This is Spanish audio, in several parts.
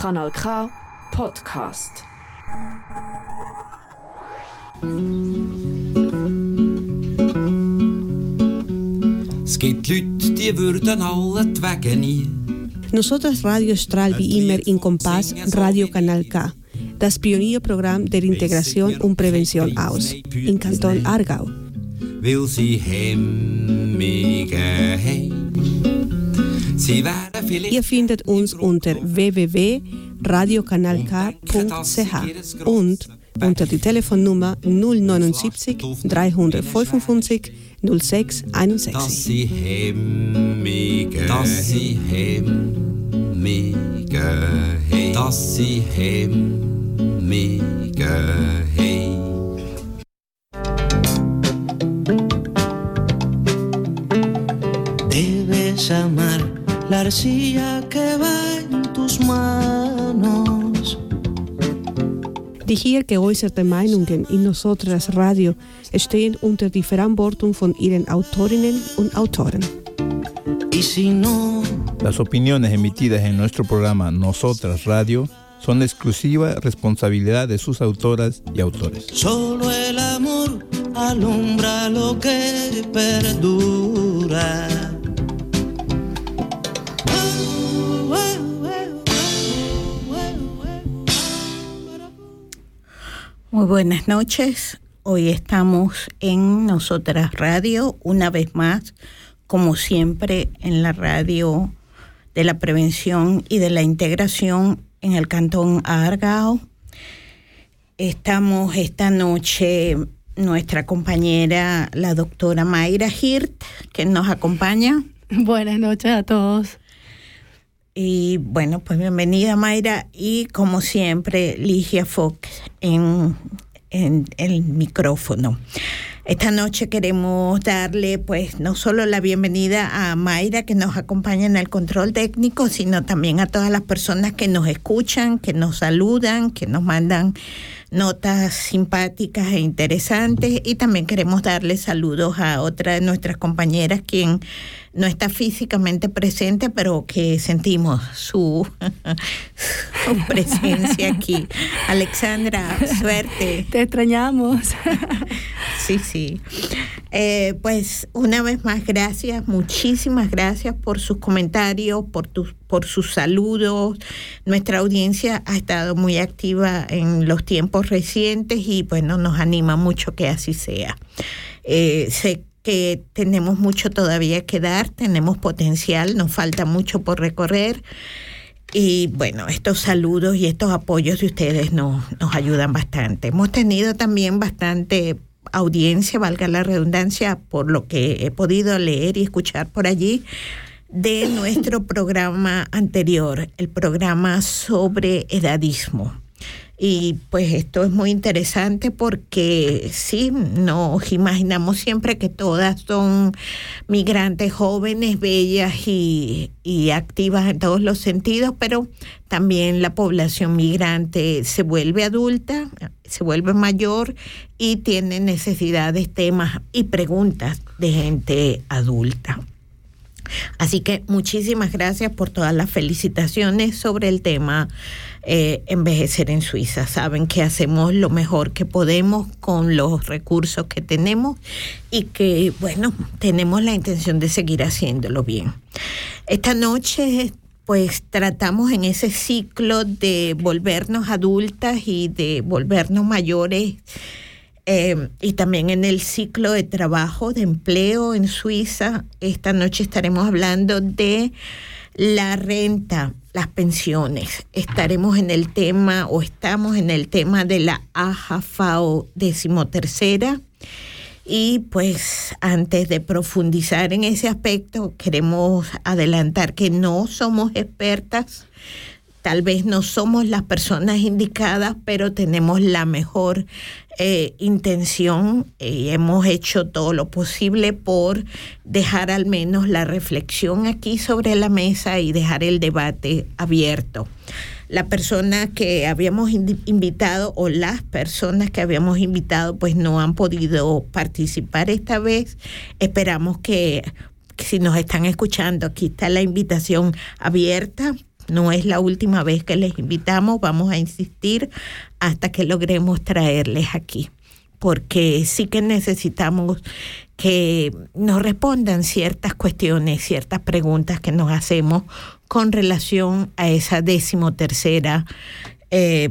Kanal K Podcast. Es gibt Leute, die würden alle die Wege nie. Nosotras Radio Stral wie immer in Kompass Radio Kanal K, das Pionierprogramm der Integration und Prävention aus, in Kanton Aargau. Weil sie hemmige Ihr findet uns unter www.radiokanalk.ch und unter die Telefonnummer 079 355 06 dass 61. sie hemmige dass sie hemmige haben. dass sie hemmige haben. Debes amar la arcilla que va en tus manos. Die hier geäußerten Meinungen in Nosotras Radio stehen unter die Verantwortung von ihren Autorinnen und Autoren. Y si no, Las opiniones emitidas en nuestro programa Nosotras Radio son exclusiva responsabilidad de sus autoras y autores. solo el amor alumbra lo que perdura. Muy buenas noches. Hoy estamos en Nosotras Radio, una vez más, como siempre, en la radio de la prevención y de la integración en el cantón Argao. Estamos esta noche nuestra compañera, la doctora Mayra Hirt, que nos acompaña. Buenas noches a todos. Y bueno, pues bienvenida Mayra y como siempre Ligia Fox en, en el micrófono. Esta noche queremos darle pues no solo la bienvenida a Mayra que nos acompaña en el control técnico, sino también a todas las personas que nos escuchan, que nos saludan, que nos mandan notas simpáticas e interesantes y también queremos darle saludos a otra de nuestras compañeras quien no está físicamente presente, pero que sentimos su, su presencia aquí. Alexandra, suerte. Te extrañamos. Sí, sí. Eh, pues una vez más, gracias, muchísimas gracias por sus comentarios, por, tus por sus saludos. Nuestra audiencia ha estado muy activa en los tiempos recientes y bueno, nos anima mucho que así sea. Eh, sé que tenemos mucho todavía que dar, tenemos potencial, nos falta mucho por recorrer. Y bueno, estos saludos y estos apoyos de ustedes nos, nos ayudan bastante. Hemos tenido también bastante audiencia, valga la redundancia, por lo que he podido leer y escuchar por allí, de nuestro programa anterior, el programa sobre edadismo. Y pues esto es muy interesante porque sí, nos imaginamos siempre que todas son migrantes jóvenes, bellas y, y, activas en todos los sentidos, pero también la población migrante se vuelve adulta, se vuelve mayor y tiene necesidades, temas y preguntas de gente adulta. Así que muchísimas gracias por todas las felicitaciones sobre el tema eh, envejecer en Suiza. Saben que hacemos lo mejor que podemos con los recursos que tenemos y que, bueno, tenemos la intención de seguir haciéndolo bien. Esta noche pues tratamos en ese ciclo de volvernos adultas y de volvernos mayores eh, y también en el ciclo de trabajo, de empleo en Suiza. Esta noche estaremos hablando de la renta, las pensiones. Estaremos en el tema o estamos en el tema de la AJFAO decimotercera. Y pues antes de profundizar en ese aspecto, queremos adelantar que no somos expertas, tal vez no somos las personas indicadas, pero tenemos la mejor eh, intención y hemos hecho todo lo posible por dejar al menos la reflexión aquí sobre la mesa y dejar el debate abierto. La persona que habíamos invitado o las personas que habíamos invitado pues no han podido participar esta vez. Esperamos que si nos están escuchando, aquí está la invitación abierta No es la última vez que les invitamos, vamos a insistir hasta que logremos traerles aquí, porque sí que necesitamos que nos respondan ciertas cuestiones, ciertas preguntas que nos hacemos con relación a esa decimotercera eh,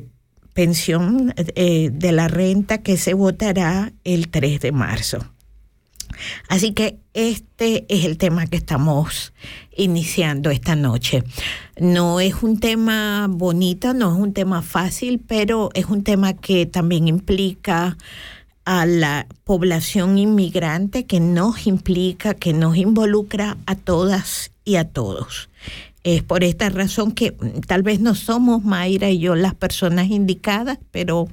pensión eh, de la renta que se votará el 3 de marzo. Así que este es el tema que estamos iniciando esta noche. No es un tema bonito, no es un tema fácil, pero es un tema que también implica a la población inmigrante, que nos implica, que nos involucra a todas y a todos. Es por esta razón que mm, tal vez no somos Mayra y yo las personas indicadas, pero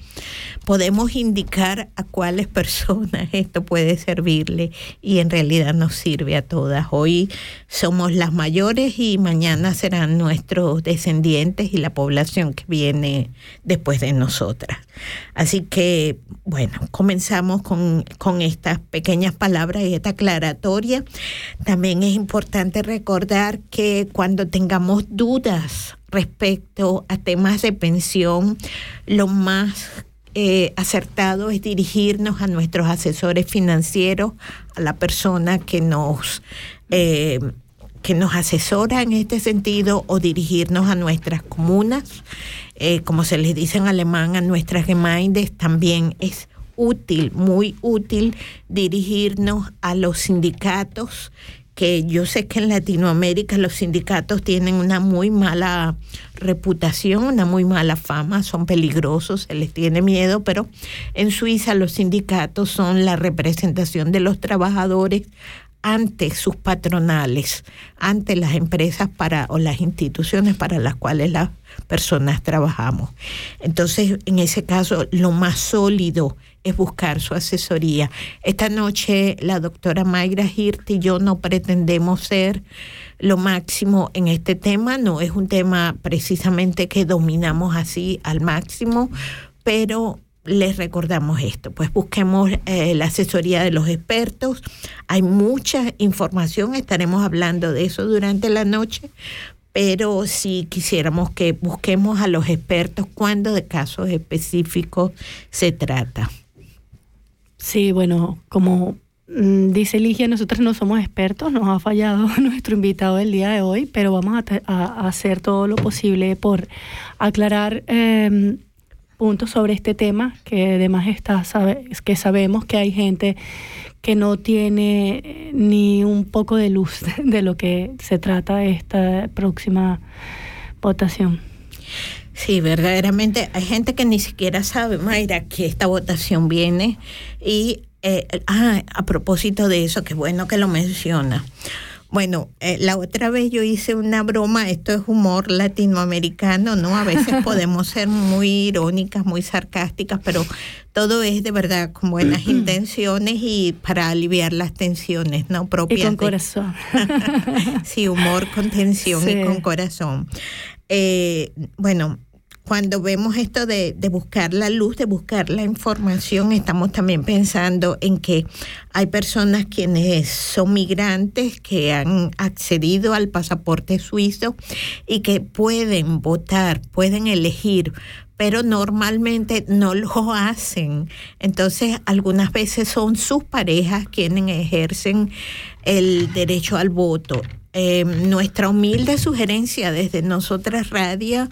podemos indicar a cuáles personas esto puede servirle y en realidad nos sirve a todas. Hoy somos las mayores y mañana serán nuestros descendientes y la población que viene después de nosotras. Así que, bueno, comenzamos con, con estas pequeñas palabras y esta aclaratoria. También es importante recordar que cuando tengamos dudas respecto a temas de pensión, lo más eh, acertado es dirigirnos a nuestros asesores financieros, a la persona que nos, eh, que nos asesora en este sentido o dirigirnos a nuestras comunas. Eh, como se les dice en alemán, a nuestras Gemeindes también es útil, muy útil dirigirnos a los sindicatos que yo sé que en Latinoamérica los sindicatos tienen una muy mala reputación, una muy mala fama, son peligrosos, se les tiene miedo, pero en Suiza los sindicatos son la representación de los trabajadores ante sus patronales, ante las empresas para o las instituciones para las cuales las personas trabajamos. Entonces, en ese caso, lo más sólido es buscar su asesoría. Esta noche la doctora Mayra Hirt y yo no pretendemos ser lo máximo en este tema, no es un tema precisamente que dominamos así al máximo, pero les recordamos esto, pues busquemos eh, la asesoría de los expertos, hay mucha información, estaremos hablando de eso durante la noche, pero si quisiéramos que busquemos a los expertos cuando de casos específicos se trata. Sí, bueno, como mm, dice Ligia, nosotros no somos expertos, nos ha fallado nuestro invitado del día de hoy, pero vamos a, hacer todo lo posible por aclarar em, puntos sobre este tema, que además está, sabe, que sabemos que hay gente que no tiene ni un poco de luz de lo que se trata esta próxima votación. Sí, verdaderamente hay gente que ni siquiera sabe, Mayra, que esta votación viene. Y eh, ah, a propósito de eso, qué bueno que lo menciona. Bueno, eh, la otra vez yo hice una broma, esto es humor latinoamericano, ¿no? A veces podemos ser muy irónicas, muy sarcásticas, pero todo es de verdad con buenas intenciones y para aliviar las tensiones, ¿no? Propias. Y con corazón. sí, humor con tensión y con corazón. Eh, bueno, cuando vemos esto de, buscar la luz, de buscar la información, estamos también pensando en que hay personas quienes son migrantes que han accedido al pasaporte suizo y que pueden votar, pueden elegir pero normalmente no lo hacen. Entonces, algunas veces son sus parejas quienes ejercen el derecho al voto. Eh, nuestra humilde sugerencia desde Nosotras Radio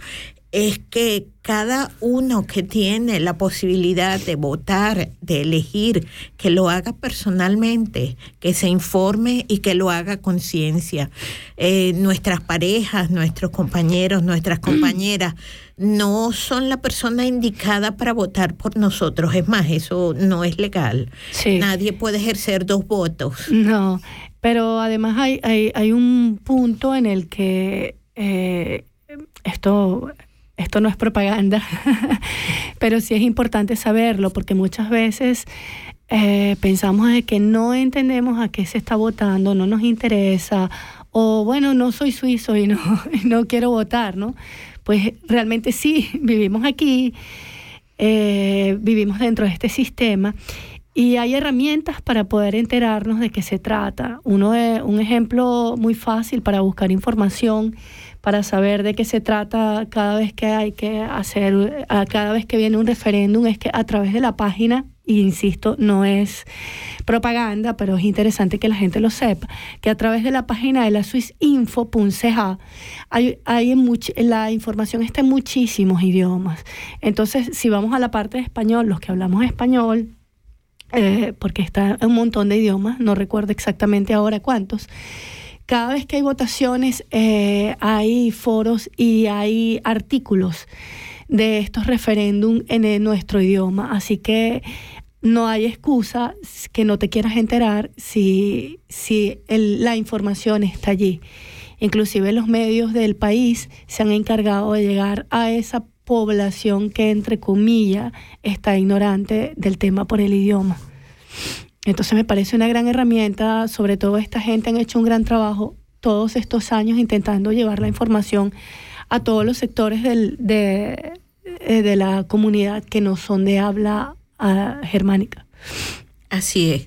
es que cada uno que tiene la posibilidad de votar, de elegir, que lo haga personalmente, que se informe y que lo haga conciencia. Eh, nuestras parejas, nuestros compañeros, nuestras compañeras no son la persona indicada para votar por nosotros. Es más, eso no es legal. Nadie puede ejercer dos votos. No, pero además hay, hay, hay un punto en el que eh, esto esto no es propaganda, pero sí es importante saberlo porque muchas veces eh, pensamos de que no entendemos a qué se está votando, no nos interesa, o bueno, no soy suizo y no, no quiero votar, ¿no? Pues realmente sí, vivimos aquí, eh, vivimos dentro de este sistema y hay herramientas para poder enterarnos de qué se trata. Uno de, un ejemplo muy fácil para buscar información para saber de qué se trata cada vez que hay que hacer, cada vez que viene un referéndum, es que a través de la página y insisto, no es propaganda, pero es interesante que la gente lo sepa, que a través de la página de la swissinfo.ch hay, hay la información está en muchísimos idiomas. Entonces, si vamos a la parte de español, los que hablamos español, eh, porque está en un montón de idiomas, no recuerdo exactamente ahora cuántos, cada vez que hay votaciones eh, hay foros y hay artículos de estos referéndum en nuestro idioma. Así que no hay excusa que no te quieras enterar si, si la información está allí. Inclusive los medios del país se han encargado de llegar a esa población que, entre comillas, está ignorante del tema por el idioma. Entonces me parece una gran herramienta, sobre todo esta gente han hecho un gran trabajo todos estos años intentando llevar la información a todos los sectores del, de, eh, de la comunidad que no son de habla uh, germánica. Así es.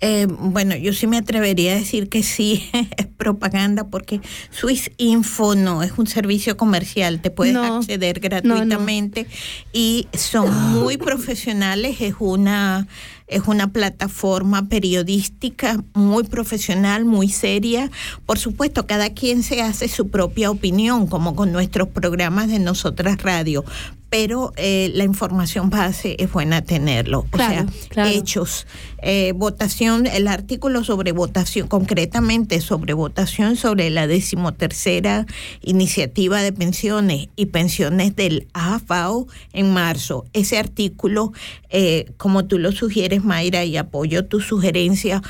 Eh, bueno, yo sí me atrevería a decir que sí es propaganda porque Swiss Info no es un servicio comercial, te puedes acceder gratuitamente y son muy profesionales, es una es una plataforma periodística muy profesional, muy seria. Por supuesto, cada quien se hace su propia opinión, como con nuestros programas de Nosotras Radio, pero eh, la información base es buena tenerlo. o sea, hechos, eh, votación, el artículo sobre votación, concretamente sobre votación sobre la decimotercera iniciativa de pensiones y pensiones del AFAO en marzo. Ese artículo, eh, como tú lo sugieres, Mayra, y apoyo tu sugerencia,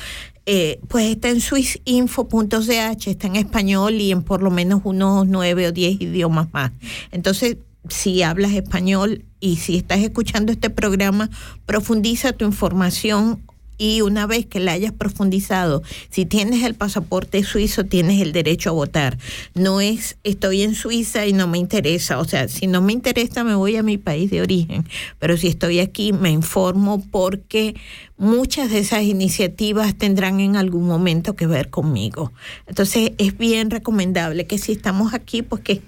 pues está en swissinfo.ch, está en español y en por lo menos unos nueve o diez idiomas más. Entonces, si hablas español y si estás escuchando este programa, profundiza tu información y una vez que la hayas profundizado, si tienes el pasaporte suizo, tienes el derecho a votar. No es estoy en Suiza y no me interesa, o sea, si no me interesa me voy a mi país de origen, pero si estoy aquí me informo porque muchas de esas iniciativas tendrán en algún momento que ver conmigo. Entonces es bien recomendable que si estamos aquí, pues que,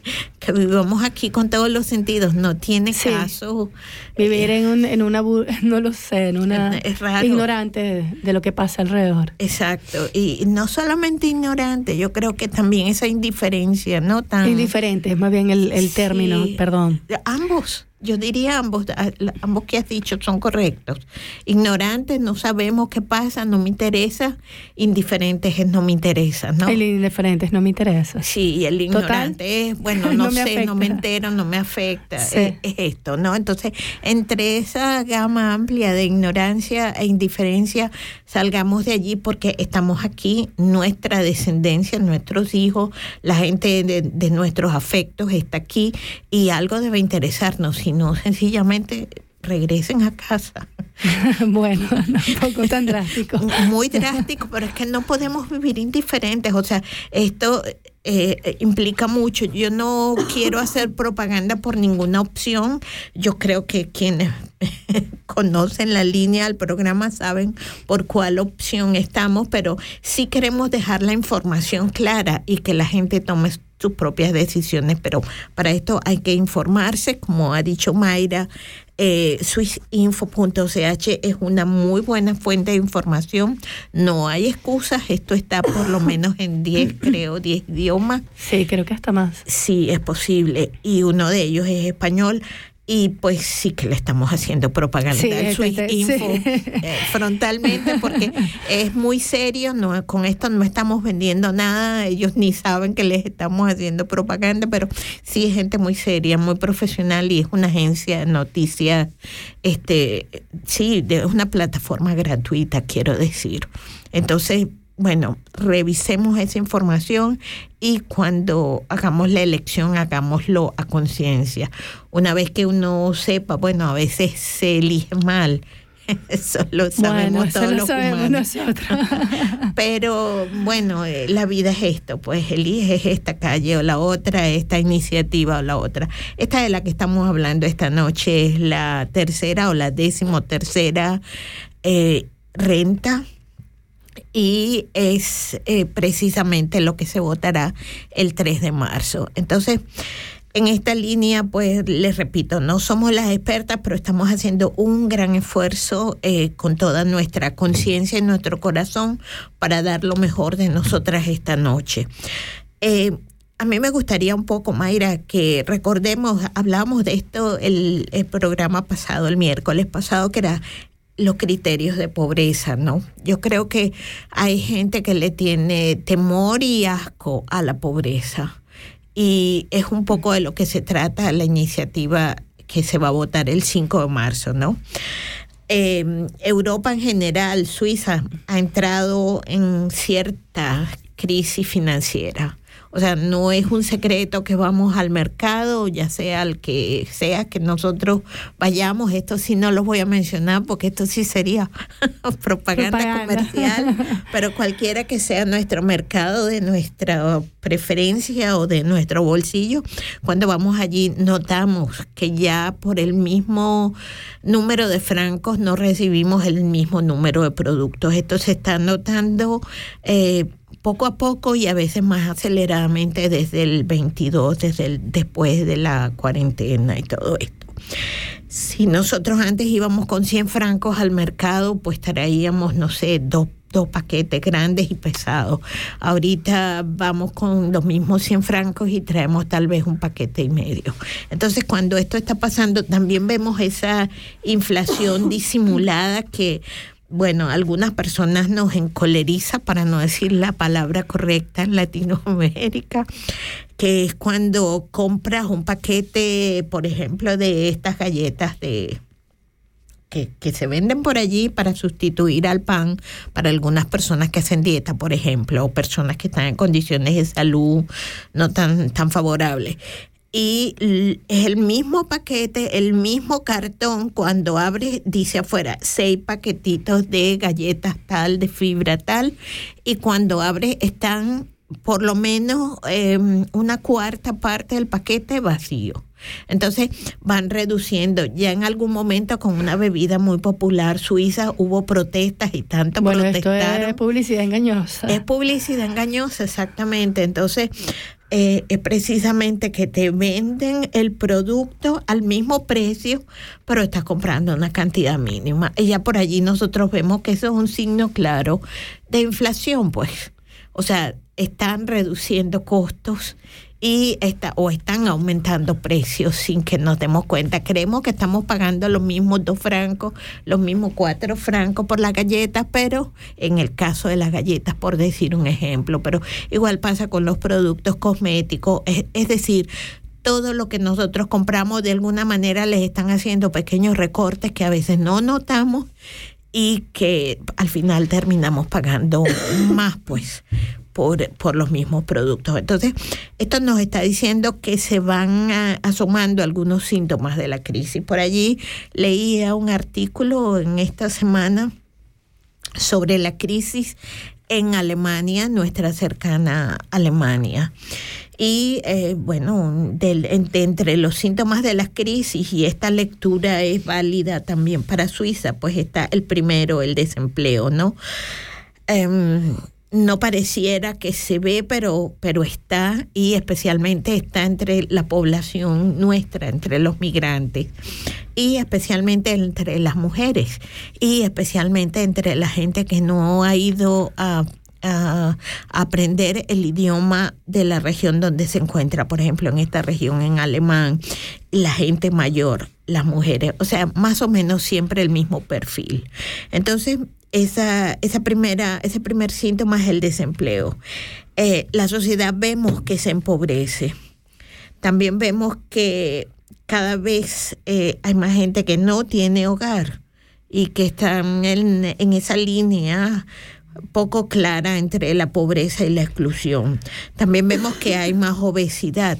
vivamos aquí con todos los sentidos. No tiene caso. Vivir eh, en, en una, no lo sé, en una ignorante de, lo que pasa alrededor. Exacto. Y no solamente ignorante, yo creo que también esa indiferencia, ¿no? Tan, Indiferente, es más bien el, el término, perdón. Ambos yo diría ambos, ambos que has dicho son correctos. Ignorantes, no sabemos qué pasa, no me interesa. Indiferentes es no me interesa, ¿no? El indiferente es no me interesa. Sí, el ignorante es, bueno, no, sé, no me entero, no me afecta. Es, esto, ¿no? Entonces, entre esa gama amplia de ignorancia e indiferencia, salgamos de allí porque estamos aquí, nuestra descendencia, nuestros hijos, la gente de, de nuestros afectos está aquí y algo debe interesarnos no sencillamente regresen a casa. bueno, poco tan drástico. Muy drástico, pero es que no podemos vivir indiferentes. O sea, esto eh, implica mucho. Yo no quiero hacer propaganda por ninguna opción. Yo creo que quienes conocen la línea del programa saben por cuál opción estamos, pero sí queremos dejar la información clara y que la gente tome sus propias decisiones, pero para esto hay que informarse, como ha dicho Mayra, eh, swissinfo.ch es una muy buena fuente de información, no hay excusas, esto está por lo menos en 10, creo, 10 idiomas. Sí, creo que hasta más. Sí, es posible, y uno de ellos es español y pues sí que le estamos haciendo propaganda al Info eh, frontalmente porque es muy serio, no con esto no estamos vendiendo nada, ellos ni saben que les estamos haciendo propaganda, pero sí es gente muy seria, muy profesional y es una agencia de noticias, este, sí, es una plataforma gratuita, quiero decir. Entonces, bueno, revisemos esa información y cuando hagamos la elección, hagámoslo a conciencia. Una vez que uno sepa, bueno, a veces se elige mal. Eso lo sabemos todos los humanos. Pero bueno, eh, la vida es esto, pues eliges esta calle o la otra, esta iniciativa o la otra. Esta de la que estamos hablando esta noche es la tercera o la décimo tercera eh, renta y es eh, precisamente lo que se votará el 3 de marzo. Entonces, en esta línea, pues les repito, no somos las expertas, pero estamos haciendo un gran esfuerzo eh, con toda nuestra conciencia y nuestro corazón para dar lo mejor de nosotras esta noche. Eh, a mí me gustaría un poco, Mayra, que recordemos, hablamos de esto el, el programa pasado, el miércoles pasado, que era los criterios de pobreza, ¿no? Yo creo que hay gente que le tiene temor y asco a la pobreza y es un poco de lo que se trata la iniciativa que se va a votar el 5 de marzo, ¿no? Eh, Europa en general, Suiza, ha entrado en cierta crisis financiera. O sea, no es un secreto que vamos al mercado, ya sea al que sea que nosotros vayamos. Esto sí no lo voy a mencionar porque esto sí sería propaganda, propaganda, comercial. Pero cualquiera que sea nuestro mercado de nuestra preferencia o de nuestro bolsillo, cuando vamos allí notamos que ya por el mismo número de francos no recibimos el mismo número de productos. Esto se está notando. Eh, poco a poco y a veces más aceleradamente desde el 22, desde el, después de la cuarentena y todo esto. Si nosotros antes íbamos con 100 francos al mercado, pues traíamos, no sé, dos, dos paquetes grandes y pesados. Ahorita vamos con los mismos 100 francos y traemos tal vez un paquete y medio. Entonces, cuando esto está pasando, también vemos esa inflación disimulada que bueno, algunas personas nos encoleriza, para no decir la palabra correcta en Latinoamérica, que es cuando compras un paquete, por ejemplo, de estas galletas de que, que, se venden por allí para sustituir al pan para algunas personas que hacen dieta, por ejemplo, o personas que están en condiciones de salud no tan, tan favorables y es el mismo paquete, el mismo cartón, cuando abre dice afuera seis paquetitos de galletas tal, de fibra tal, y cuando abre están por lo menos em, una cuarta parte del paquete vacío. Entonces van reduciendo. Ya en algún momento con una bebida muy popular suiza hubo protestas y tanto bueno, protestaron. Esto es publicidad engañosa. Es publicidad engañosa, exactamente. Entonces eh, es precisamente que te venden el producto al mismo precio, pero estás comprando una cantidad mínima. Y ya por allí nosotros vemos que eso es un signo claro de inflación, pues. O sea, están reduciendo costos y está, o están aumentando precios sin que nos demos cuenta. Creemos que estamos pagando los mismos dos francos, los mismos cuatro francos por las galletas, pero en el caso de las galletas, por decir un ejemplo, pero igual pasa con los productos cosméticos, es, es decir, todo lo que nosotros compramos de alguna manera les están haciendo pequeños recortes que a veces no notamos y que al final terminamos pagando más, pues, por, por los mismos productos. Entonces, esto nos está diciendo que se van asomando algunos síntomas de la crisis. Por allí leía un artículo en esta semana sobre la crisis en Alemania, nuestra cercana Alemania. Y eh, bueno, entre los síntomas de la crisis, y esta lectura es válida también para Suiza, pues está el primero, el desempleo, ¿no? Um, no pareciera que se ve, pero, pero está, y especialmente está entre la población nuestra, entre los migrantes, y especialmente entre las mujeres, y especialmente entre la gente que no ha ido a, a, aprender el idioma de la región donde se encuentra, por ejemplo, en esta región en alemán, la gente mayor, las mujeres, o sea, más o menos siempre el mismo perfil. Entonces, esa, esa primera, ese primer síntoma es el desempleo. Eh, la sociedad vemos que se empobrece. También vemos que cada vez eh, hay más gente que no tiene hogar y que están en, en esa línea poco clara entre la pobreza y la exclusión. También vemos que hay más obesidad.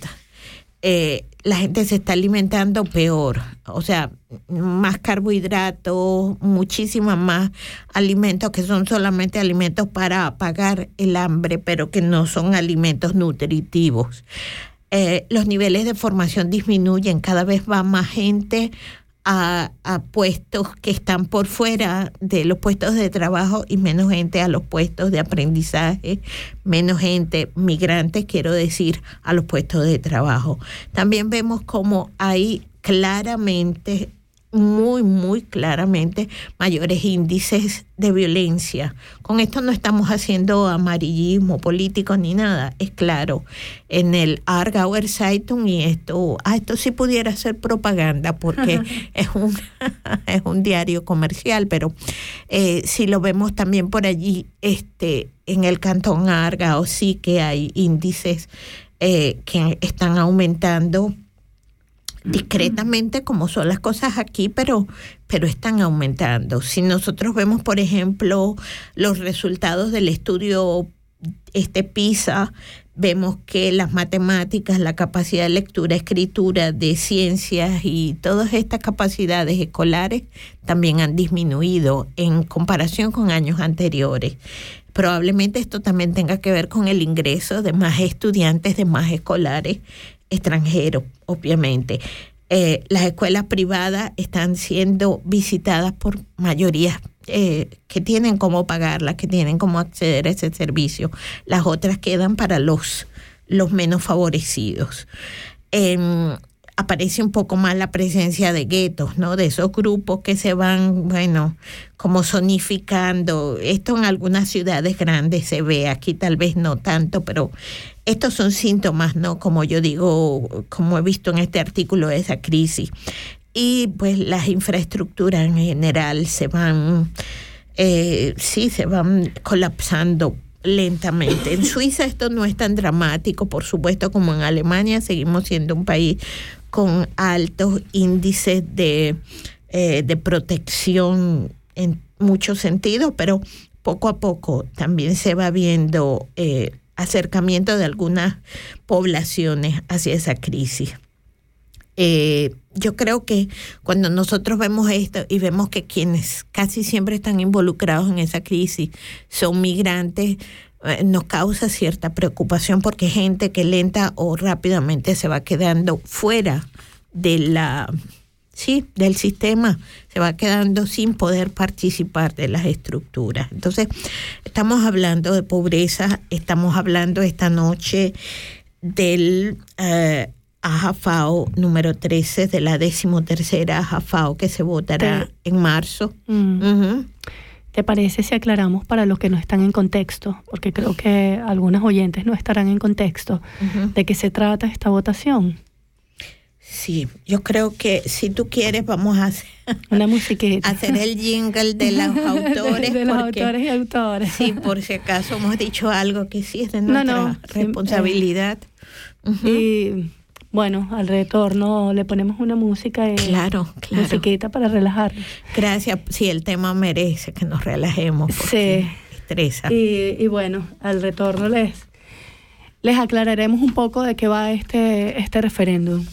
Eh, la gente se está alimentando peor, o sea, más carbohidratos, muchísimas más alimentos que son solamente alimentos para apagar el hambre, pero que no son alimentos nutritivos. Eh, los niveles de formación disminuyen, cada vez va más gente a, puestos que están por fuera de los puestos de trabajo y menos gente a los puestos de aprendizaje, menos gente migrante, quiero decir, a los puestos de trabajo. También vemos como hay claramente muy, muy claramente mayores índices de violencia. Con esto no estamos haciendo amarillismo político ni nada, es claro. En el Argauer Zeitung y esto, ah, esto sí pudiera ser propaganda porque es un, es un diario comercial, pero eh, si lo vemos también por allí, este, en el cantón Argao sí que hay índices eh, que están aumentando discretamente como son las cosas aquí, pero, pero están aumentando. Si nosotros vemos, por ejemplo, los resultados del estudio este PISA, vemos que las matemáticas, la capacidad de lectura, escritura, de ciencias y todas estas capacidades escolares también han disminuido en comparación con años anteriores. Probablemente esto también tenga que ver con el ingreso de más estudiantes, de más escolares extranjeros, obviamente. Eh, las escuelas privadas están siendo visitadas por mayorías eh, que tienen cómo pagarlas, que tienen cómo acceder a ese servicio. Las otras quedan para los, los menos favorecidos. Em, aparece un poco más la presencia de guetos, ¿no? De esos grupos que se van, bueno, como zonificando. Esto en algunas ciudades grandes se ve, aquí tal vez no tanto, pero estos son síntomas, ¿no? Como yo digo, como he visto en este artículo de esa crisis. Y pues las infraestructuras en general se van, eh, sí, se van colapsando lentamente. En Suiza esto no es tan dramático, por supuesto, como en Alemania. Seguimos siendo un país con altos índices de, eh, de protección en muchos sentidos, pero poco a poco también se va viendo eh, acercamiento de algunas poblaciones hacia esa crisis. Eh, yo creo que cuando nosotros vemos esto y vemos que quienes casi siempre están involucrados en esa crisis son migrantes, nos causa cierta preocupación porque gente que lenta o rápidamente se va quedando fuera de la sí, del sistema, se va quedando sin poder participar de las estructuras. Entonces, estamos hablando de pobreza, estamos hablando esta noche del eh, AJAFAO número 13, de la decimotercera AJAFAO que se votará en marzo. Mm. ¿Te parece si aclaramos para los que no están en contexto? Porque creo que algunos oyentes no estarán en contexto de qué se trata esta votación. Sí, yo creo que si tú quieres vamos a hacer una musiquita. hacer el jingle de los autores. de, los autores y autores. Sí, por si acaso hemos dicho algo que sí es de nuestra responsabilidad. Y bueno, al retorno le ponemos una música y claro, claro. musiquita para relajar. Gracias, sí, el tema merece que nos relajemos porque sí. estresa. Y, y, bueno, al retorno les, les aclararemos un poco de qué va este, este referéndum.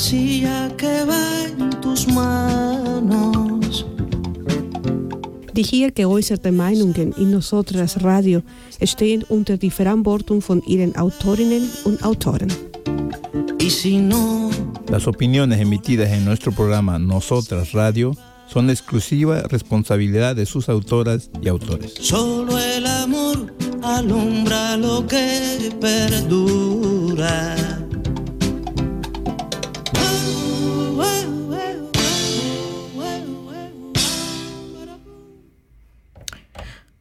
La arcilla que va en tus manos. Die hier geäußerte Meinungen in Nosotras Radio stehen unter die Verantwortung von ihren Autorinnen und Autoren. Y si no, Las opiniones emitidas en nuestro programa Nosotras Radio son de exclusiva responsabilidad de sus autoras y autores. solo el amor alumbra lo que perdura.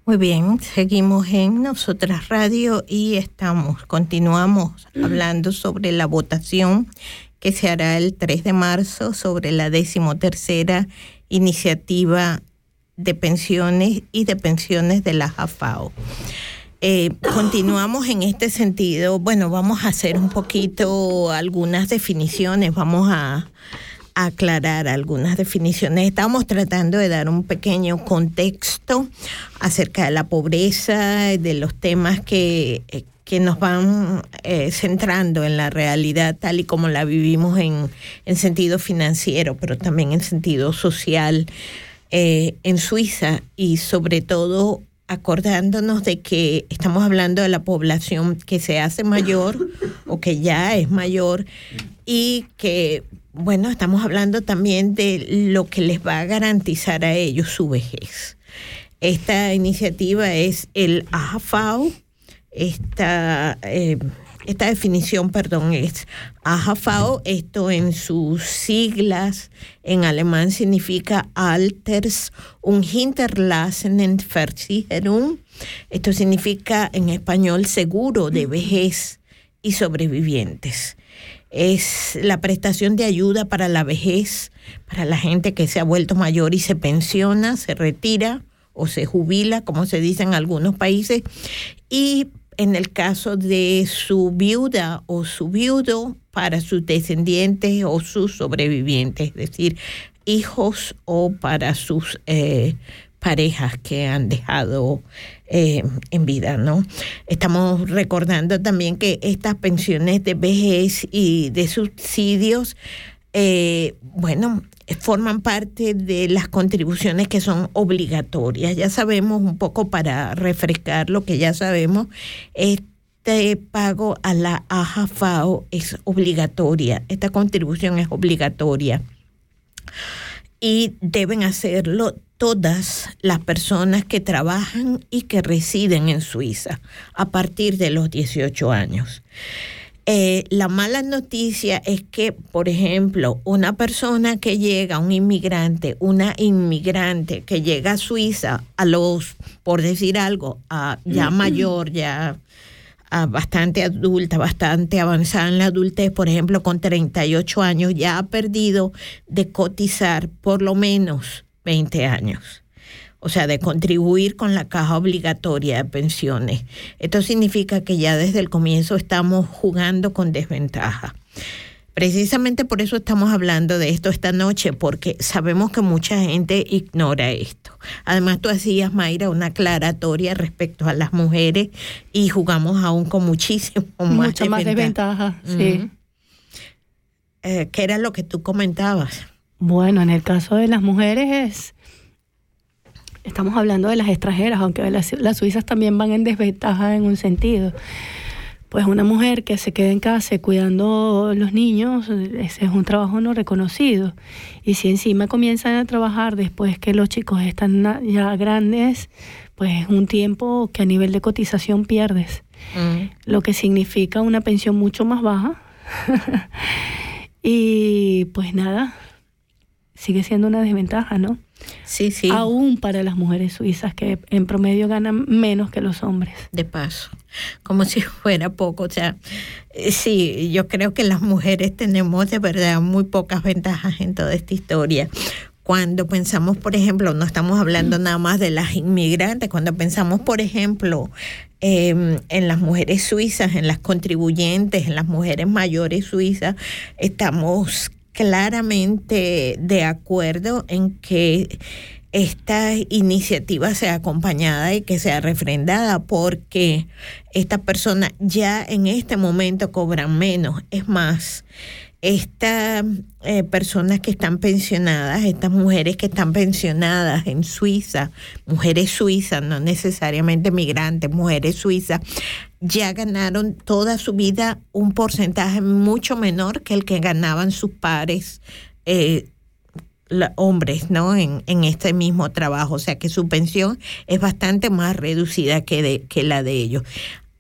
Muy bien, seguimos en Nosotras Radio y estamos, continuamos hablando sobre la votación que se hará el 3 de marzo sobre la decimotercera iniciativa de pensiones y de pensiones de la JAFAO. Eh, continuamos en este sentido. Bueno, vamos a hacer un poquito algunas definiciones, vamos a, a aclarar algunas definiciones. Estamos tratando de dar un pequeño contexto acerca de la pobreza, de los temas que, eh, que nos van eh, centrando en la realidad tal y como la vivimos en, en sentido financiero, pero también en sentido social eh, en Suiza y sobre todo acordándonos de que estamos hablando de la población que se hace mayor o que ya es mayor y que, bueno, estamos hablando también de lo que les va a garantizar a ellos su vejez. Esta iniciativa es el AFAO, esta, eh, esta definición, perdón, es AHFAO, esto en sus siglas en alemán significa Alters und Hinterlassenen Versicherung. Esto significa en español seguro de vejez y sobrevivientes. Es la prestación de ayuda para la vejez, para la gente que se ha vuelto mayor y se pensiona, se retira o se jubila, como se dice en algunos países, y en el caso de su viuda o su viudo para sus descendientes o sus sobrevivientes, es decir, hijos o para sus eh, parejas que han dejado eh, en vida, ¿no? Estamos recordando también que estas pensiones de vejez y de subsidios, eh, bueno, forman parte de las contribuciones que son obligatorias. Ya sabemos un poco para refrescar lo que ya sabemos, este pago a la AJFAO es obligatoria, esta contribución es obligatoria y deben hacerlo todas las personas que trabajan y que residen en Suiza a partir de los 18 años. Eh, la mala noticia es que, por ejemplo, una persona que llega, un inmigrante, una inmigrante que llega a Suiza a los, por decir algo, a ya mayor, ya a bastante adulta, bastante avanzada en la adultez, por ejemplo, con 38 años, ya ha perdido de cotizar por lo menos 20 años o sea, de contribuir con la caja obligatoria de pensiones. Esto significa que ya desde el comienzo estamos jugando con desventaja. Precisamente por eso estamos hablando de esto esta noche, porque sabemos que mucha gente ignora esto. Además, tú hacías, Mayra, una aclaratoria respecto a las mujeres y jugamos aún con muchísimo más Mucha más desventaja, sí. Eh, ¿Qué era lo que tú comentabas? Bueno, en el caso de las mujeres es estamos hablando de las extranjeras, aunque las, las, suizas también van en desventaja en un sentido. Pues una mujer que se quede en casa cuidando los niños, ese es un trabajo no reconocido. Y si encima comienzan a trabajar después que los chicos están ya grandes, pues es un tiempo que a nivel de cotización pierdes. Mm. Lo que significa una pensión mucho más baja. y pues nada, sigue siendo una desventaja, ¿no? Sí, sí. Aún para las mujeres suizas que en promedio ganan menos que los hombres. De paso, como si fuera poco. O sea, sí, yo creo que las mujeres tenemos de verdad muy pocas ventajas en toda esta historia. Cuando pensamos, por ejemplo, no estamos hablando nada más de las inmigrantes, cuando pensamos, por ejemplo, eh, en las mujeres suizas, en las contribuyentes, en las mujeres mayores suizas, estamos claramente de acuerdo en que esta iniciativa sea acompañada y que sea refrendada porque estas personas ya en este momento cobran menos. Es más, estas eh, personas que están pensionadas, estas mujeres que están pensionadas en Suiza, mujeres suizas, no necesariamente migrantes, mujeres suizas, ya ganaron toda su vida un porcentaje mucho menor que el que ganaban sus pares. Eh, hombres, ¿no? En, en, este mismo trabajo, o sea que su pensión es bastante más reducida que, de, que la de ellos.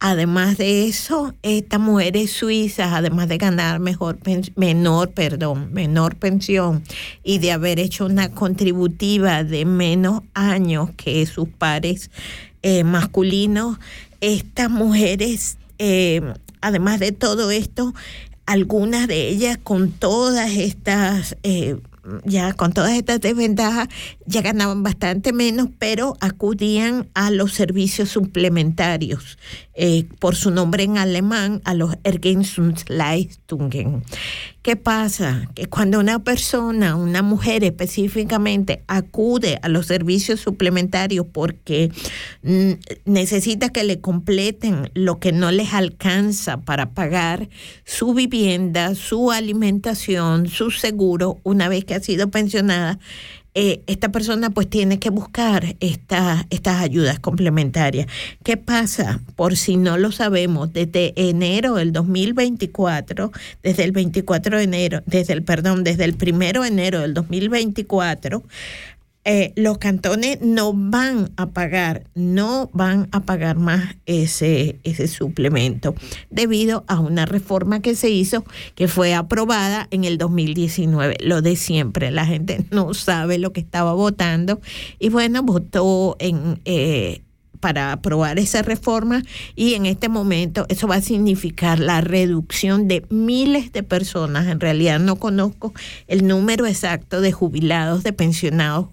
Además de eso, estas mujeres suizas, además de ganar mejor menor, perdón, menor pensión y de haber hecho una contributiva de menos años que sus pares eh, masculinos, estas mujeres, eh, además de todo esto, algunas de ellas con todas estas eh, ya con todas estas desventajas, ya ganaban bastante menos, pero acudían a los servicios suplementarios, eh, por su nombre en alemán, a los Ergänzungsleistungen. ¿Qué pasa? Que cuando una persona, una mujer específicamente, acude a los servicios suplementarios porque mm, necesita que le completen lo que no les alcanza para pagar su vivienda, su alimentación, su seguro, una vez que sido pensionada, eh, esta persona pues tiene que buscar estas ayudas complementarias. ¿Qué pasa? Por si no lo sabemos, desde enero del 2024, desde el 24 de enero, desde el, perdón, desde el primero de enero del 2024, eh, los cantones no van a pagar, no van a pagar más ese, ese suplemento debido a una reforma que se hizo que fue aprobada en el 2019. Lo de siempre, la gente no sabe lo que estaba votando y bueno, votó en... Eh, para aprobar esa reforma y en este momento eso va a significar la reducción de miles de personas. En realidad no conozco el número exacto de jubilados, de pensionados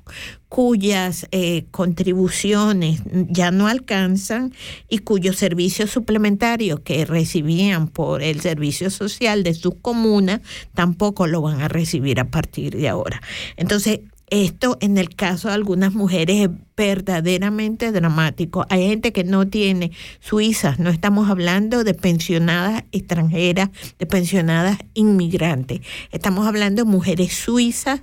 cuyas eh, contribuciones ya no alcanzan y cuyos servicios suplementarios que recibían por el servicio social de su comuna tampoco lo van a recibir a partir de ahora. Entonces, esto en el caso de algunas mujeres es verdaderamente dramático. Hay gente que no tiene suizas, no estamos hablando de pensionadas extranjeras, de pensionadas inmigrantes. Estamos hablando de mujeres suizas,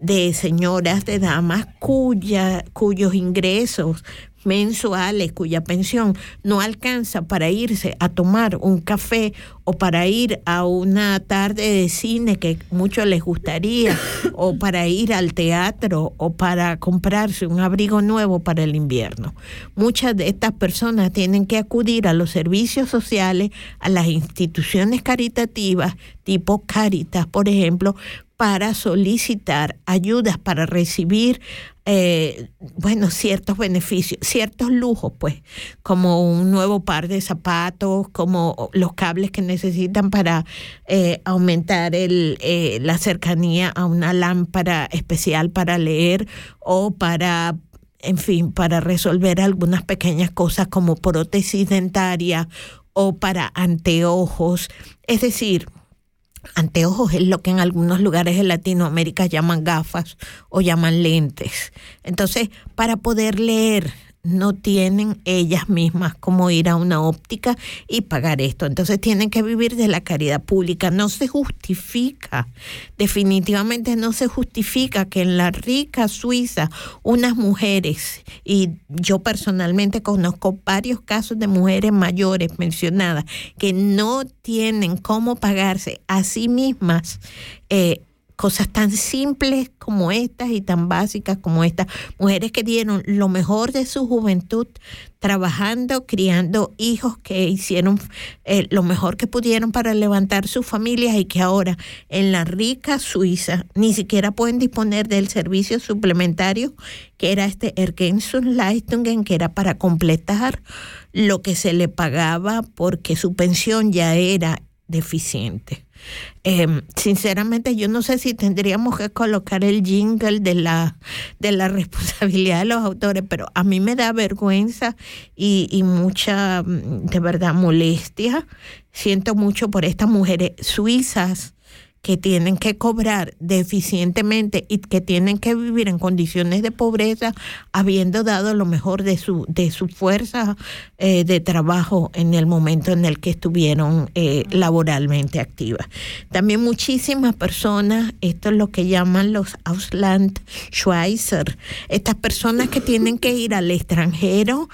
de señoras, de damas cuya, cuyos ingresos mensuales cuya pensión no alcanza para irse a tomar un café o para ir a una tarde de cine que mucho les gustaría o para ir al teatro o para comprarse un abrigo nuevo para el invierno. Muchas de estas personas tienen que acudir a los servicios sociales, a las instituciones caritativas tipo Caritas, por ejemplo, para solicitar ayudas para recibir eh, bueno, ciertos beneficios, ciertos lujos, pues, como un nuevo par de zapatos, como los cables que necesitan para eh, aumentar el, eh, la cercanía a una lámpara especial para leer o para en fin, para resolver algunas pequeñas cosas como prótesis dentaria o para anteojos. Es decir, Anteojos es lo que en algunos lugares de Latinoamérica llaman gafas o llaman lentes. Entonces, para poder leer no tienen ellas mismas como ir a una óptica y pagar esto. Entonces tienen que vivir de la caridad pública. No se justifica, definitivamente no se justifica que en la rica Suiza unas mujeres, y yo personalmente conozco varios casos de mujeres mayores mencionadas, que no tienen cómo pagarse a sí mismas. Eh, cosas tan simples como estas y tan básicas como estas. Mujeres que dieron lo mejor de su juventud trabajando, criando hijos que hicieron eh, lo mejor que pudieron para levantar sus familias y que ahora en la rica Suiza ni siquiera pueden disponer del servicio suplementario que era este Ergänzungsleistungen, que era para completar lo que se le pagaba porque su pensión ya era deficiente. Em, sinceramente, yo no sé si tendríamos que colocar el jingle de la, de la responsabilidad de los autores, pero a mí me da vergüenza y, y mucha, mm, de verdad, molestia. Siento mucho por estas mujeres suizas que tienen que cobrar deficientemente y que tienen que vivir en condiciones de pobreza habiendo dado lo mejor de su de su fuerza eh, de trabajo en el momento en el que estuvieron eh, laboralmente activas. También muchísimas personas, esto es lo que llaman los Ausland Schweizer, estas personas que tienen que ir al extranjero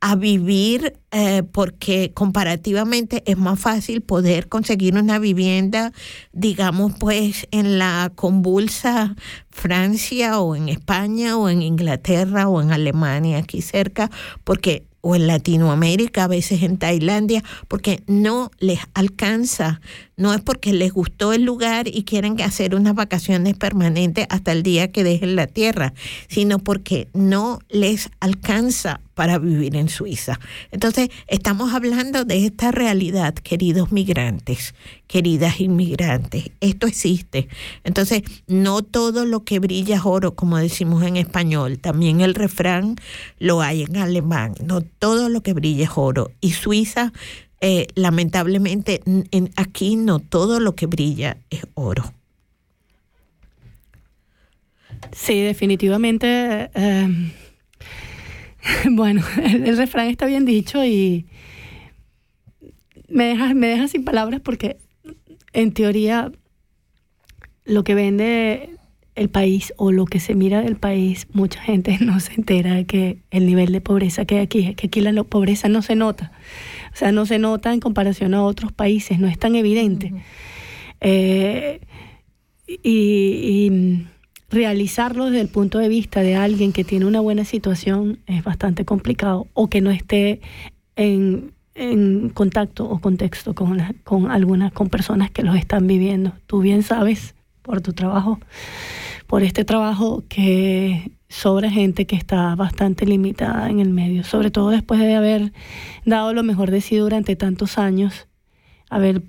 a vivir eh, porque comparativamente es más fácil poder conseguir una vivienda, digamos, pues en la convulsa Francia o en España o en Inglaterra o en Alemania, aquí cerca, porque o en Latinoamérica, a veces en Tailandia, porque no les alcanza, no es porque les gustó el lugar y quieren hacer unas vacaciones permanentes hasta el día que dejen la tierra, sino porque no les alcanza para vivir en Suiza. Entonces, estamos hablando de esta realidad, queridos migrantes, queridas inmigrantes. Esto existe. Entonces, no todo lo que brilla es oro, como decimos en español. También el refrán lo hay en alemán. No todo lo que brilla es oro. Y Suiza, eh, lamentablemente, en, aquí no todo lo que brilla es oro. Sí, definitivamente. Eh, bueno, el, refrán está bien dicho y me deja, me deja sin palabras porque en teoría lo que vende el país o lo que se mira del país, mucha gente no se entera de que el nivel de pobreza que hay aquí, que aquí la pobreza no se nota. O sea, no se nota en comparación a otros países, no es tan evidente. Eh, y realizarlo desde el punto de vista de alguien que tiene una buena situación es bastante complicado o que no esté en, contacto o contexto con, con algunas con personas que los están viviendo. Tú bien sabes por tu trabajo, por este trabajo que sobra gente que está bastante limitada en el medio, sobre todo después de haber dado lo mejor de sí durante tantos años, haber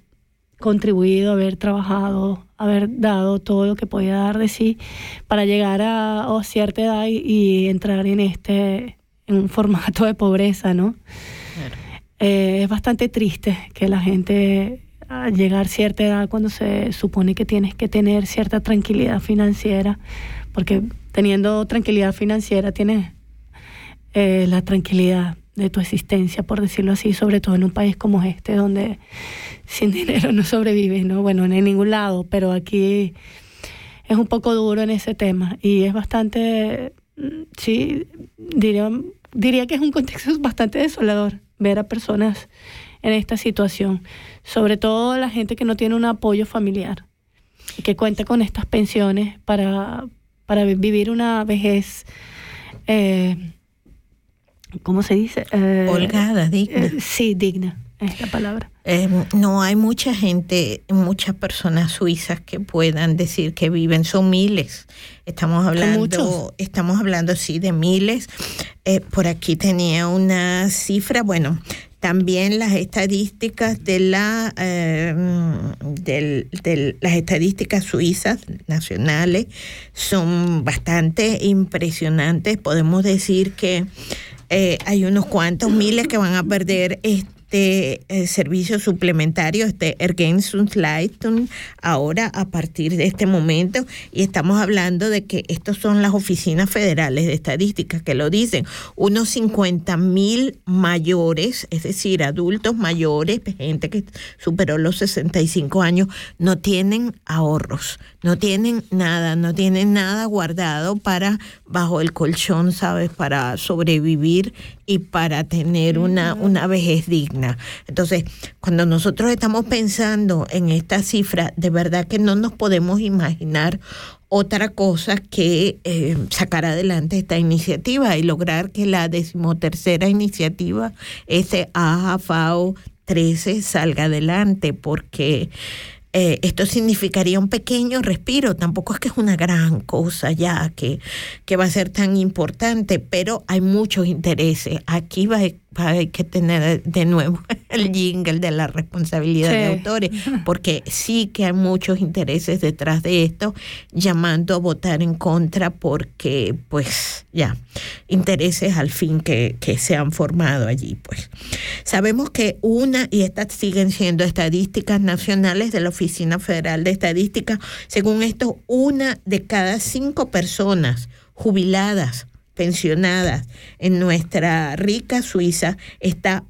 contribuido, haber trabajado, haber dado todo lo que podía dar de sí para llegar a, cierta edad y, entrar en este en un formato de pobreza, ¿no? Eh, es bastante triste que la gente al llegar a cierta edad cuando se supone que tienes que tener cierta tranquilidad financiera, porque teniendo tranquilidad financiera tienes eh, la tranquilidad de tu existencia, por decirlo así, sobre todo en un país como este, donde sin dinero no sobrevives, ¿no? Bueno, en ningún lado, pero aquí es un poco duro en ese tema y es bastante, sí, diría, diría que es un contexto bastante desolador ver a personas en esta situación, sobre todo la gente que no tiene un apoyo familiar y que cuenta con estas pensiones para, para vivir una vejez. Eh, ¿cómo se dice? Eh, Holgada, digna. Eh, sí, digna es la palabra. Eh, no hay mucha gente, muchas personas suizas que puedan decir que viven, son miles. Estamos hablando, estamos hablando sí de miles. por aquí tenía una cifra, bueno, también las estadísticas de la de las estadísticas suizas nacionales son bastante impresionantes. Podemos decir que eh, hay unos cuantos miles que van a perder este eh, servicio suplementario, este Ergänzungsleistung, ahora a partir de este momento. Y estamos hablando de que estos son las oficinas federales de estadísticas que lo dicen. Unos 50 mil mayores, es decir, adultos mayores, gente que superó los 65 años, no tienen ahorros, no tienen nada, no tienen nada guardado para bajo el colchón, ¿sabes? Para sobrevivir y para tener una, una vejez digna. Entonces, cuando nosotros estamos pensando en esta cifra, de verdad que no nos podemos imaginar otra cosa que eh, sacar adelante esta iniciativa y lograr que la decimotercera iniciativa, ese AFAO 13, salga adelante, porque eh, esto significaría un pequeño respiro, tampoco es que es una gran cosa ya que, que va a ser tan importante, pero hay muchos intereses. Aquí va, hay que tener de nuevo el jingle de la responsabilidad de autores, porque sí que hay muchos intereses detrás de esto, llamando a votar en contra porque, pues, ya, intereses al fin que, que se han formado allí, pues. Sabemos que una, y estas siguen siendo estadísticas nacionales de la Oficina Federal de Estadística. Según esto, una de cada cinco personas jubiladas, pensionadas en nuestra rica Suiza está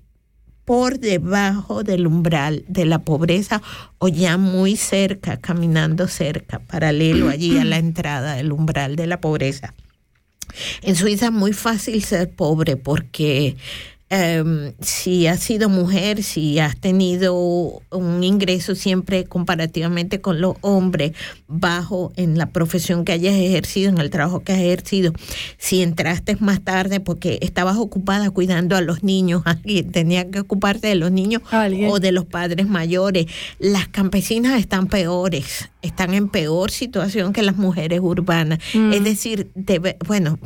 por debajo del umbral de la pobreza o ya muy cerca, caminando cerca, paralelo allí a la entrada del umbral de la pobreza. En Suiza es muy fácil ser pobre porque em, si has sido mujer, si has tenido un ingreso siempre comparativamente con los hombres bajo en la profesión que hayas ejercido, en el trabajo que has ejercido, si entraste más tarde porque estabas ocupada cuidando a los niños, alguien tenía que ocuparte de los niños Alguien. o de los padres mayores, las campesinas están peores, están en peor situación que las mujeres urbanas. Mm. Es decir, debe- bueno,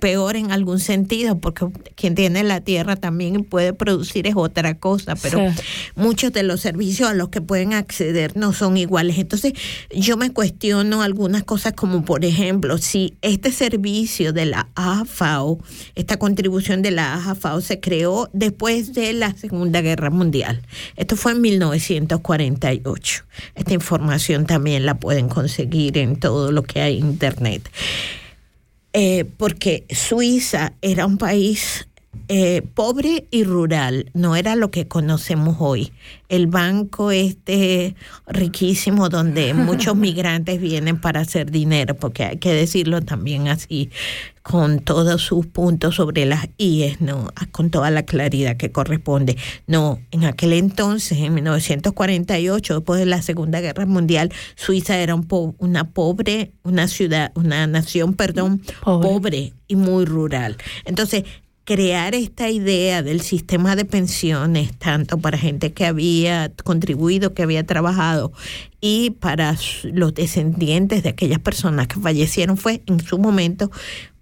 peor en algún sentido, porque quien tiene la tierra también puede producir es otra cosa, pero Sí. muchos de los servicios a los que pueden acceder no son iguales. Entonces, yo me cuestiono algunas cosas como, por ejemplo, si este servicio de la AFAO, esta contribución de la AFAO se creó después de la Segunda Guerra Mundial. Esto fue en 1948. Esta información también la pueden conseguir en todo lo que hay en Internet eh, porque Suiza era un país eh, pobre y rural, no era lo que conocemos hoy. El banco este riquísimo donde muchos migrantes vienen para hacer dinero, porque hay que decirlo también así, con todos sus puntos sobre las IES, ¿no? Ah, con toda la claridad que corresponde. No, en aquel entonces, en 1948, después de la Segunda Guerra Mundial, Suiza era un po- una pobre, una ciudad, una nación, perdón, Pobre. pobre y muy rural. Entonces, crear esta idea del sistema de pensiones, tanto para gente que había contribuido, que había trabajado, y para los descendientes de aquellas personas que fallecieron, fue en su momento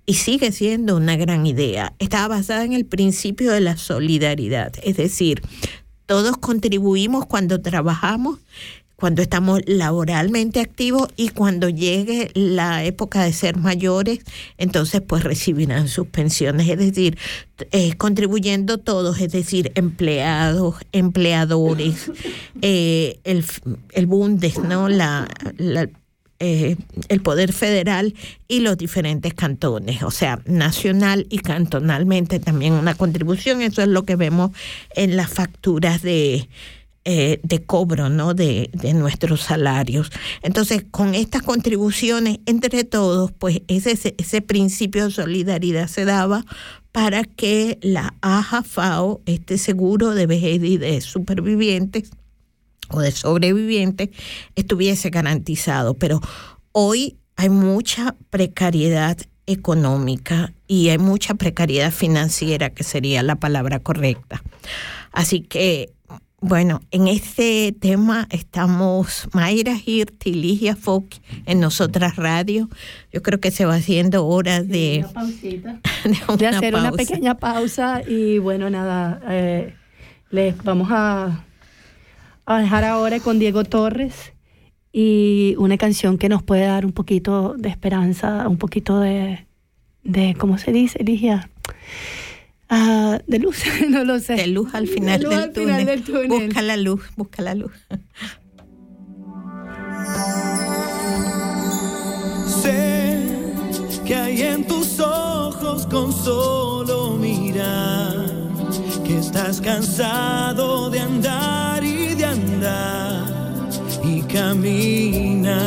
y sigue siendo una gran idea. Estaba basada en el principio de la solidaridad, es decir, todos contribuimos cuando trabajamos, cuando estamos laboralmente activos y cuando llegue la época de ser mayores, entonces pues recibirán sus pensiones, es decir, eh, contribuyendo todos, es decir, empleados, empleadores, eh, el, el Bundes, ¿no? La, la- eh, el Poder Federal y los diferentes cantones, o sea, nacional y cantonalmente también una contribución. Eso es lo que vemos en las facturas de, eh, de cobro ¿no? de, de nuestros salarios. Entonces, con estas contribuciones entre todos, pues ese, ese, principio de solidaridad se daba para que la AJA-FAO, este seguro de vejez y de supervivientes, o de sobrevivientes estuviese garantizado. Pero hoy hay mucha precariedad económica y hay mucha precariedad financiera, que sería la palabra correcta. Así que, bueno, en este tema estamos Mayra Hirt y Ligia Fock en Nosotras Radio. Yo creo que se va haciendo hora de, Una hacer una pequeña pausa y bueno, nada, eh, les vamos a, a dejar ahora con Diego Torres y una canción que nos puede dar un poquito de esperanza, un poquito de, de ¿cómo se dice, Ligia? Ah, de luz, no lo sé. De luz al final, De luz del, al final túnel. del túnel. Busca la luz, busca la luz. Sé que hay en tus ojos con solo mirar que estás cansado de andar y de andar y camina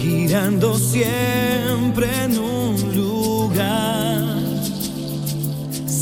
girando siempre en un lugar.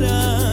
la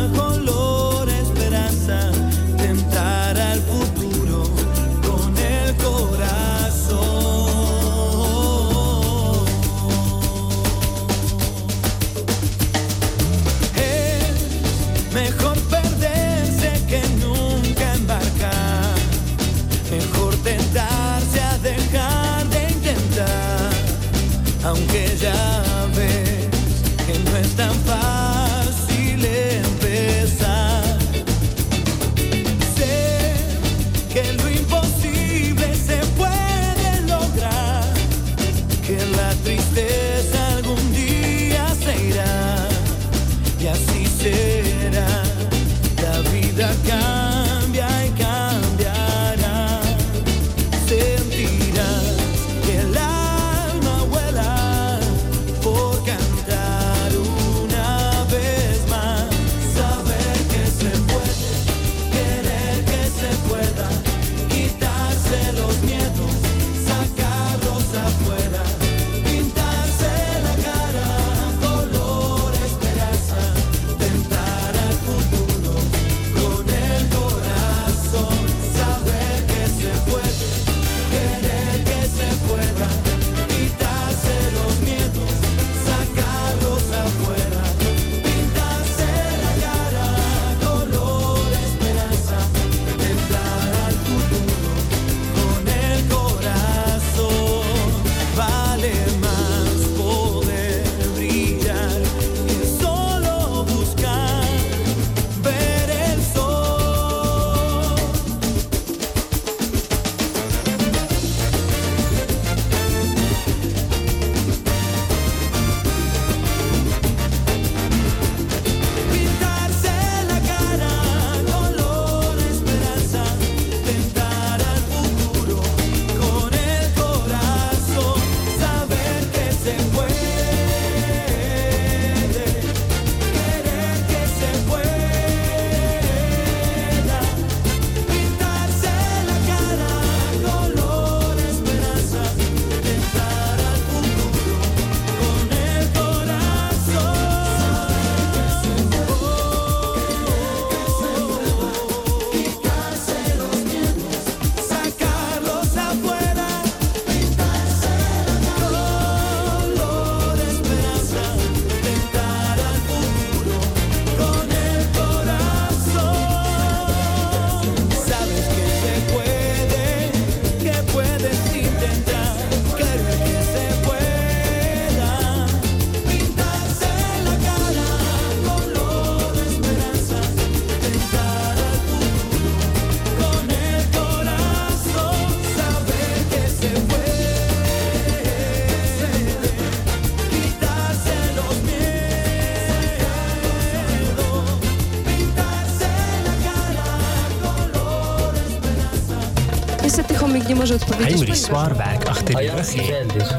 Heinrich ponieważ Swarberg achter die Rüche.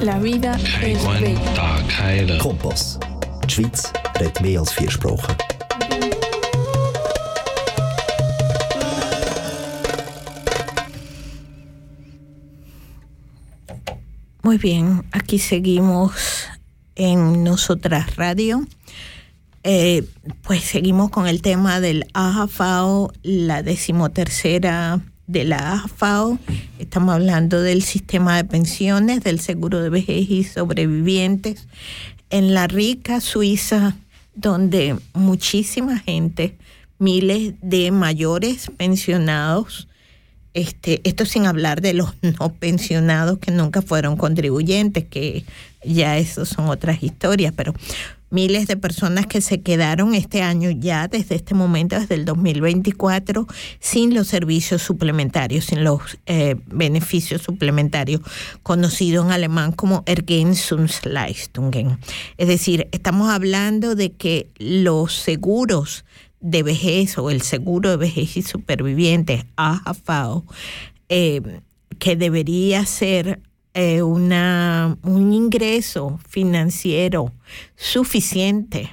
La vida es bella. Kompass. Die Schweiz redet mehr als vier Sprachen. Muy bien, aquí seguimos en Nosotras Radio. Eh, pues seguimos con el tema del AFAO, la decimotercera de la AFAO. Estamos hablando del sistema de pensiones, del seguro de vejez y sobrevivientes en la rica Suiza, donde muchísima gente, miles de mayores pensionados, este, esto sin hablar de los no pensionados que nunca fueron contribuyentes, que ya eso son otras historias, pero miles de personas que se quedaron este año ya desde este momento, desde el 2024, sin los servicios suplementarios, sin los eh, beneficios suplementarios, conocido en alemán como Ergänzungsleistungen. Es decir, estamos hablando de que los seguros de vejez o el seguro de vejez y supervivientes, AFAO, eh, que debería ser eh, una, un ingreso financiero suficiente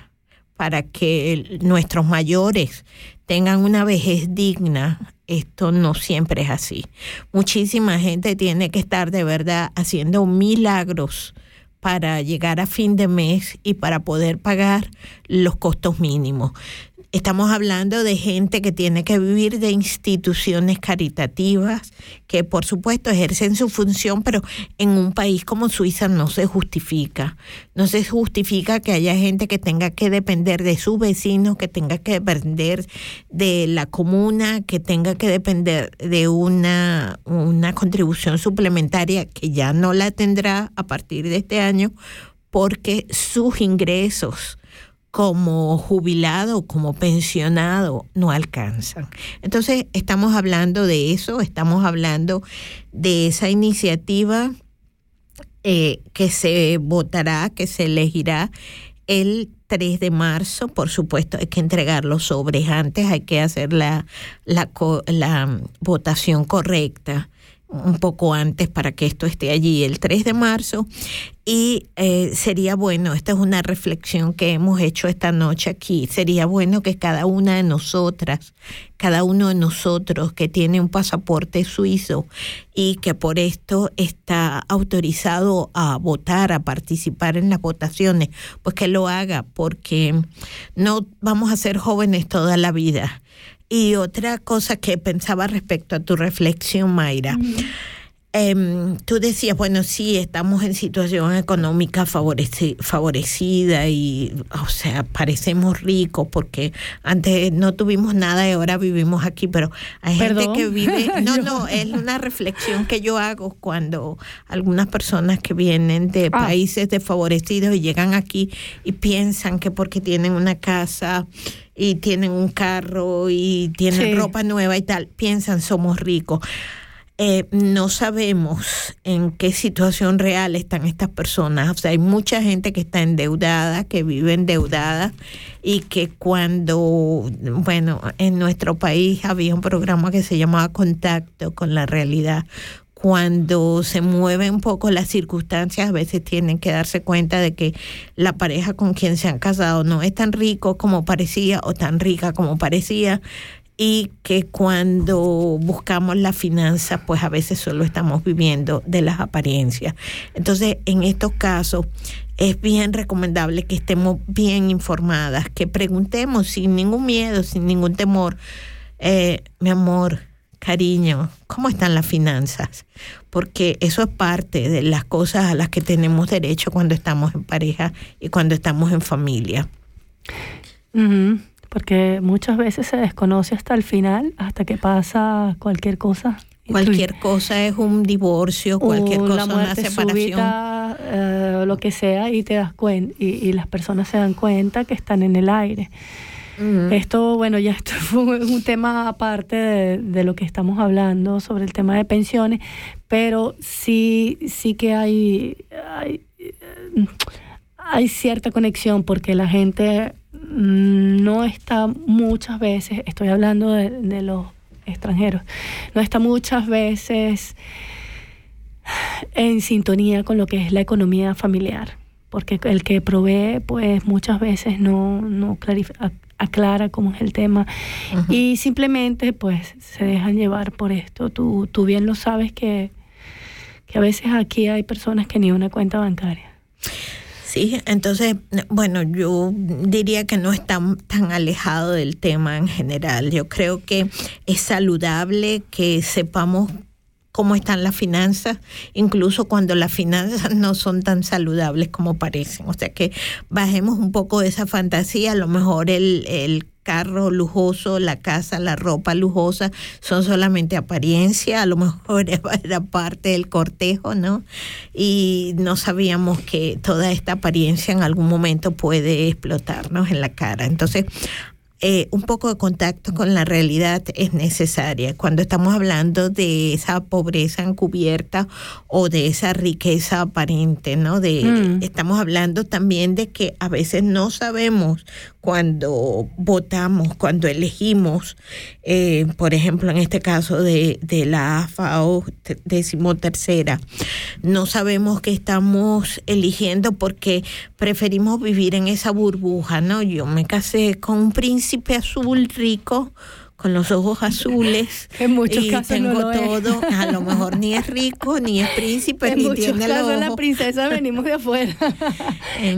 para que nuestros mayores tengan una vejez digna, esto no siempre es así. Muchísima gente tiene que estar de verdad haciendo milagros para llegar a fin de mes y para poder pagar los costos mínimos. Estamos hablando de gente que tiene que vivir de instituciones caritativas, que por supuesto ejercen su función, pero en un país como Suiza no se justifica. No se justifica que haya gente que tenga que depender de sus vecinos, que tenga que depender de la comuna, que tenga que depender de una, una contribución suplementaria que ya no la tendrá a partir de este año, porque sus ingresos como jubilado como pensionado no alcanzan. Entonces, estamos hablando de eso, estamos hablando de esa iniciativa eh, que se votará, que se elegirá el 3 de marzo. Por supuesto, hay que entregar los sobres antes, hay que hacer la, la, votación correcta un poco antes para que esto esté allí el 3 de marzo. Y eh, sería bueno, esta es una reflexión que hemos hecho esta noche aquí, sería bueno que cada una de nosotras, cada uno de nosotros que tiene un pasaporte suizo y que por esto está autorizado a votar, a participar en las votaciones, pues que lo haga, porque no vamos a ser jóvenes toda la vida. Y otra cosa que pensaba respecto a tu reflexión, Mayra. Em, tú decías, bueno, sí, estamos en situación económica favoreci- favorecida y, o sea, parecemos ricos porque antes no tuvimos nada y ahora vivimos aquí, pero hay Perdón. gente que vive... No, no, es una reflexión que yo hago cuando algunas personas que vienen de Ah. países desfavorecidos y llegan aquí y piensan que porque tienen una casa y tienen un carro y tienen Sí. ropa nueva y tal, piensan somos ricos. Eh, no sabemos en qué situación real están estas personas. O sea, hay mucha gente que está endeudada, que vive endeudada y que cuando, bueno, en nuestro país había un programa que se llamaba Contacto con la realidad. Cuando se mueven un poco las circunstancias, a veces tienen que darse cuenta de que la pareja con quien se han casado no es tan rico como parecía o tan rica como parecía y que cuando buscamos la finanza, pues a veces solo estamos viviendo de las apariencias. Entonces, en estos casos, es bien recomendable que estemos bien informadas, que preguntemos sin ningún miedo, sin ningún temor, eh, mi amor, cariño, ¿cómo están las finanzas? Porque eso es parte de las cosas a las que tenemos derecho cuando estamos en pareja y cuando estamos en familia. Porque muchas veces se desconoce hasta el final, hasta que pasa cualquier cosa. Cualquier cosa es un divorcio, cualquier O cosa la es una separación. súbita, eh, lo que sea, y te das cuenta, y, y las personas se dan cuenta que están en el aire. Esto, bueno, ya esto fue un tema aparte de, lo que estamos hablando sobre el tema de pensiones, pero sí, sí que hay, hay, eh, cierta conexión porque la gente no está muchas veces, estoy hablando de, los extranjeros, no está muchas veces en sintonía con lo que es la economía familiar, porque el que provee, pues muchas veces no, no clarif- ac- aclara cómo es el tema y simplemente pues se dejan llevar por esto. Tú, tú bien lo sabes que, que a veces aquí hay personas que ni una cuenta bancaria. Sí, entonces, bueno, yo diría que no está tan alejado del tema en general. Yo creo que es saludable que sepamos cómo están las finanzas, incluso cuando las finanzas no son tan saludables como parecen. O sea que bajemos un poco de esa fantasía, a lo mejor el, el carro lujoso, la casa, la ropa lujosa son solamente apariencia, a lo mejor era parte del cortejo, ¿no? Y no sabíamos que toda esta apariencia en algún momento puede explotarnos en la cara. Entonces, eh, un poco de contacto con la realidad es necesaria. Cuando estamos hablando de esa pobreza encubierta o de esa riqueza aparente, ¿no? De, Mm. Estamos hablando también de que a veces no sabemos cuando votamos, cuando elegimos, eh, por ejemplo, en este caso de, de la AFAO te- decimotercera, no sabemos que estamos eligiendo porque preferimos vivir en esa burbuja, ¿no? Yo me casé con un príncipe azul rico con los ojos azules En muchos y casos no tengo es. todo, a lo mejor ni es rico, ni es príncipe, en ni muchos tiene los casos las ojos. princesas venimos de afuera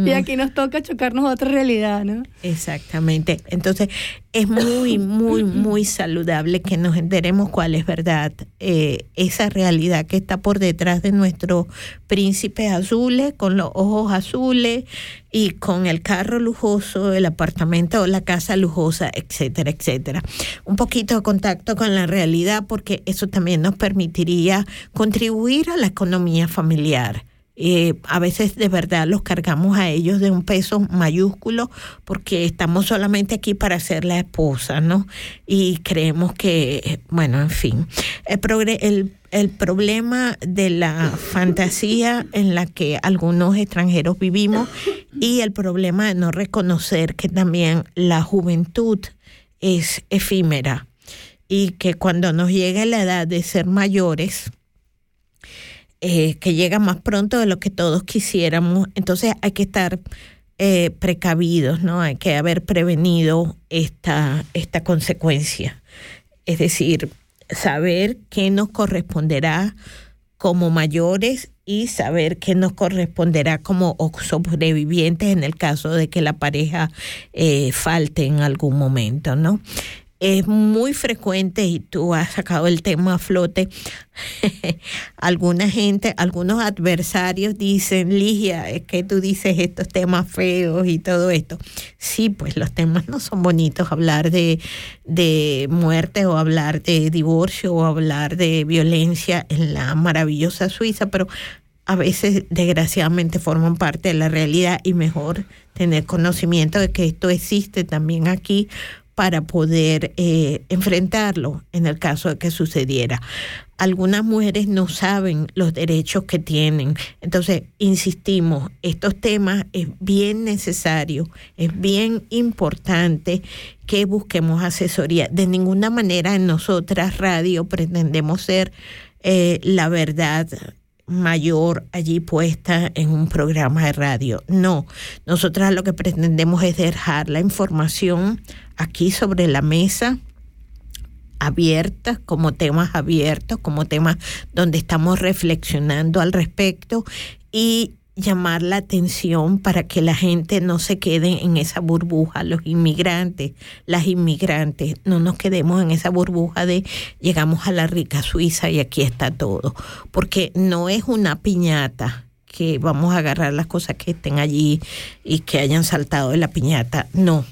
y aquí nos toca chocarnos a otra realidad, ¿no? Exactamente. Entonces, es muy, muy, muy saludable que nos enteremos cuál es verdad, eh, esa realidad que está por detrás de nuestros príncipes azules, con los ojos azules y con el carro lujoso, el apartamento o la casa lujosa, etcétera, etcétera. Un poquito de contacto con la realidad porque eso también nos permitiría contribuir a la economía familiar Eh, a veces de verdad los cargamos a ellos de un peso mayúsculo porque estamos solamente aquí para ser la esposa, ¿no? Y creemos que, bueno, en fin, el, el, el problema de la fantasía en la que algunos extranjeros vivimos y el problema de no reconocer que también la juventud es efímera y que cuando nos llegue la edad de ser mayores, eh, que llega más pronto de lo que todos quisiéramos, entonces hay que estar eh, precavidos, ¿no? Hay que haber prevenido esta, esta consecuencia. Es decir, saber qué nos corresponderá como mayores y saber qué nos corresponderá como sobrevivientes en el caso de que la pareja eh, falte en algún momento, ¿no? Es muy frecuente, y tú has sacado el tema a flote, alguna gente, algunos adversarios dicen, Ligia, es que tú dices estos temas feos y todo esto. Sí, pues los temas no son bonitos, hablar de, de muerte o hablar de divorcio o hablar de violencia en la maravillosa Suiza, pero a veces desgraciadamente forman parte de la realidad y mejor tener conocimiento de que esto existe también aquí para poder eh, enfrentarlo en el caso de que sucediera. Algunas mujeres no saben los derechos que tienen. Entonces, insistimos, estos temas es bien necesario, es bien importante que busquemos asesoría. De ninguna manera en nosotras radio pretendemos ser eh, la verdad mayor allí puesta en un programa de radio. No, nosotras lo que pretendemos es dejar la información aquí sobre la mesa abiertas, como temas abiertos, como temas donde estamos reflexionando al respecto y llamar la atención para que la gente no se quede en esa burbuja, los inmigrantes, las inmigrantes, no nos quedemos en esa burbuja de llegamos a la rica Suiza y aquí está todo, porque no es una piñata que vamos a agarrar las cosas que estén allí y que hayan saltado de la piñata, no,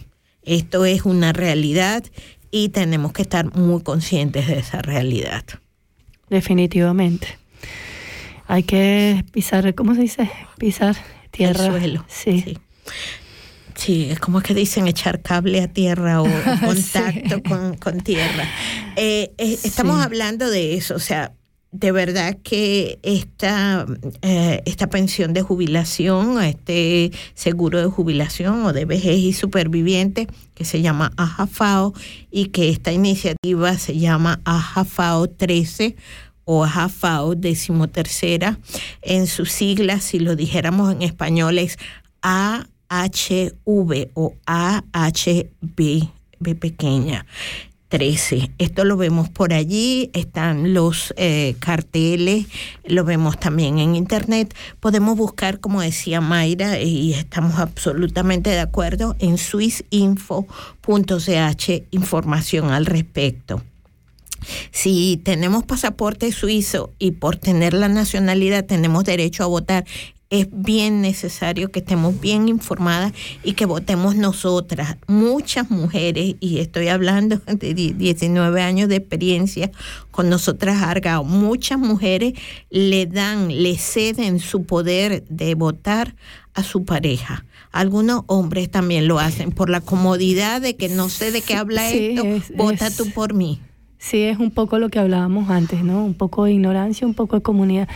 esto es una realidad y tenemos que estar muy conscientes de esa realidad. Definitivamente. Hay que pisar, ¿cómo se dice? Pisar tierra. El suelo. Sí. sí. Sí, es como que dicen echar cable a tierra o contacto Sí. con, con tierra. Eh, eh, estamos Sí. hablando de eso, o sea, de verdad que esta, eh, esta pensión de jubilación, este seguro de jubilación o de vejez y superviviente, que se llama AJAFAO, y que esta iniciativa se llama AJAFAO 13 o AJAFAO decimotercera, en sus siglas, si lo dijéramos en español, es AHV o AHB, B pequeña. 13. Esto lo vemos por allí, están los eh, carteles, lo vemos también en internet. Podemos buscar, como decía Mayra, y estamos absolutamente de acuerdo, en swissinfo.ch información al respecto. Si tenemos pasaporte suizo y por tener la nacionalidad tenemos derecho a votar, es bien necesario que estemos bien informadas y que votemos nosotras. Muchas mujeres, y estoy hablando de 19 años de experiencia con nosotras Argao, muchas mujeres le dan, le ceden su poder de votar a su pareja. Algunos hombres también lo hacen por la comodidad de que no sé de qué habla Sí, esto, es- vota es- tú por mí. Sí, es un poco lo que hablábamos antes, ¿no? Un poco de ignorancia, un poco de comunidad.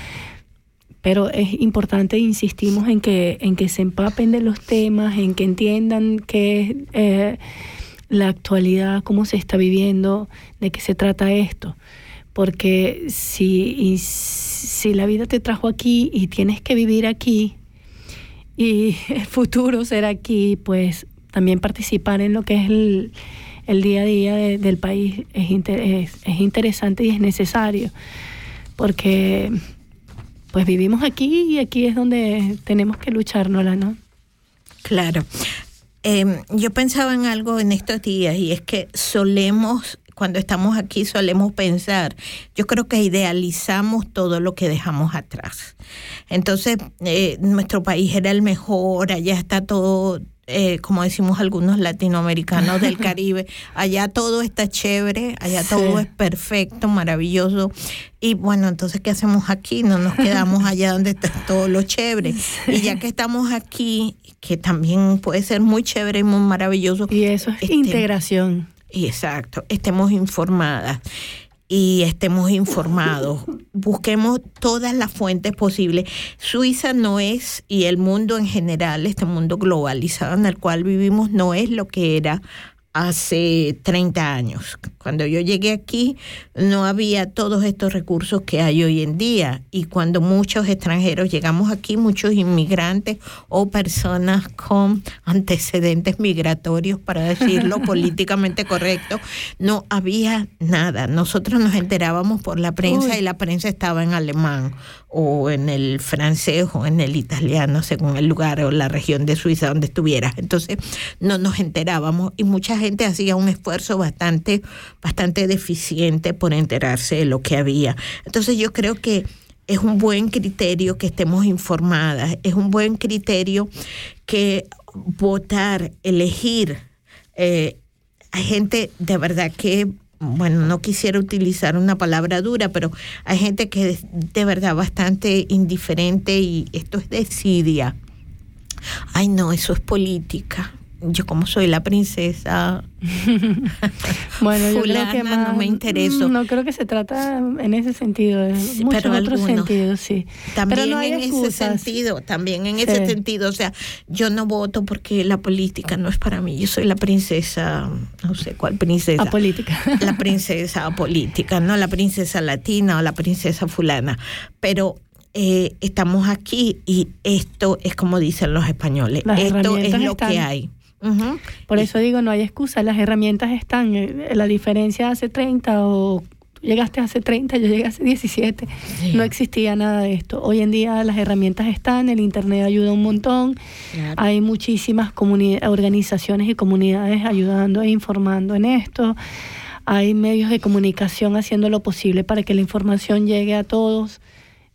Pero es importante, insistimos en que, en que se empapen de los temas, en que entiendan qué es eh, la actualidad, cómo se está viviendo, de qué se trata esto. Porque si, si la vida te trajo aquí y tienes que vivir aquí y el futuro será aquí, pues también participar en lo que es el, el día a día de- del país es, inter- es, es interesante y es necesario, porque pues vivimos aquí y aquí es donde tenemos que luchárnosla, ¿no? Claro. Eh, yo pensaba en algo en estos días y es que solemos, cuando estamos aquí solemos pensar, yo creo que idealizamos todo lo que dejamos atrás. Entonces, eh, nuestro país era el mejor, allá está todo, eh, como decimos algunos latinoamericanos del Caribe, allá todo está chévere, allá Sí. todo es perfecto, maravilloso. Y bueno, entonces, ¿qué hacemos aquí? No nos quedamos allá donde está todo lo chévere. Y ya que estamos aquí, que también puede ser muy chévere y muy maravilloso. Y eso es integración. Exacto, estemos informadas y estemos informados. Busquemos todas las fuentes posibles. Suiza no es, y el mundo en general, este mundo globalizado en el cual vivimos, no es lo que era hace 30 años. Cuando yo llegué aquí no había todos estos recursos que hay hoy en día y cuando muchos extranjeros llegamos aquí, muchos inmigrantes o personas con antecedentes migratorios, para decirlo políticamente correcto, no había nada. Nosotros nos enterábamos por la prensa Uy. y la prensa estaba en alemán o en el francés o en el italiano, según el lugar o la región de Suiza donde estuvieras. Entonces no nos enterábamos y mucha gente hacía un esfuerzo bastante, bastante deficiente por enterarse de lo que había. Entonces yo creo que es un buen criterio que estemos informadas, es un buen criterio que votar, elegir, eh, hay gente de verdad que, bueno, no quisiera utilizar una palabra dura, pero hay gente que es de verdad bastante indiferente y esto es desidia. Ay, no, eso es política. Yo como soy la princesa, Bueno, yo creo fulana, que más, no me intereso. No creo que se trata en ese sentido, en muchos pero otros algunos. sentidos, sí. También Pero no hay en ese sentido, también en Sí. ese sentido, o sea, yo no voto porque la política no es para mí, yo soy la princesa, no sé cuál princesa. Apolítica. La princesa política, no la princesa latina o la princesa fulana, pero eh, estamos aquí y esto es como dicen los españoles, Las esto es lo están. que hay. Por eso digo, no hay excusa, las herramientas están. eh, La diferencia hace 30 o tú llegaste hace 30, yo llegué hace 17. Sí. No existía nada de esto. Hoy en día las herramientas están, el Internet ayuda un montón. Claro. Hay muchísimas organizaciones y comunidades ayudando e informando en esto. Hay medios de comunicación haciendo lo posible para que la información llegue a todos.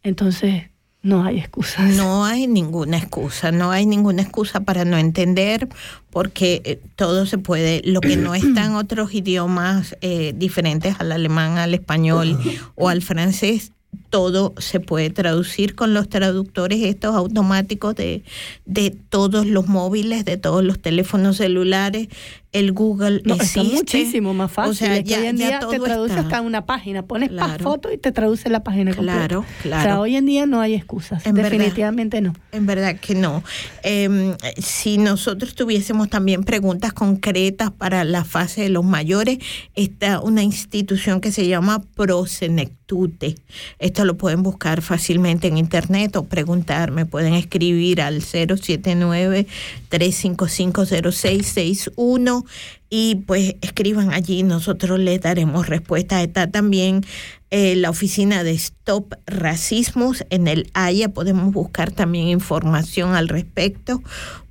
Entonces, no hay excusas. No hay ninguna excusa, no hay ninguna excusa para no entender, porque eh, todo se puede, lo que no está en otros idiomas eh, diferentes al alemán, al español o al francés, todo se puede traducir con los traductores estos automáticos de, de todos los móviles, de todos los teléfonos celulares. El Google No, está existe. muchísimo más fácil. O sea, Es que ya, hoy en día te traduce está. hasta una página. Pones Claro. foto y te traduce la página completa. Claro, O sea, claro. hoy en día no hay excusas. En verdad. Definitivamente no. En verdad que no. Eh, si nosotros tuviésemos también preguntas concretas para la fase de los mayores, está una institución que se llama Prosenectute. Esto lo pueden buscar fácilmente en internet o preguntar. Me pueden escribir al 079-355-0661 y pues escriban allí, nosotros les daremos respuesta. Está también eh, la oficina de Stop Racismos en el Haya, podemos buscar también información al respecto,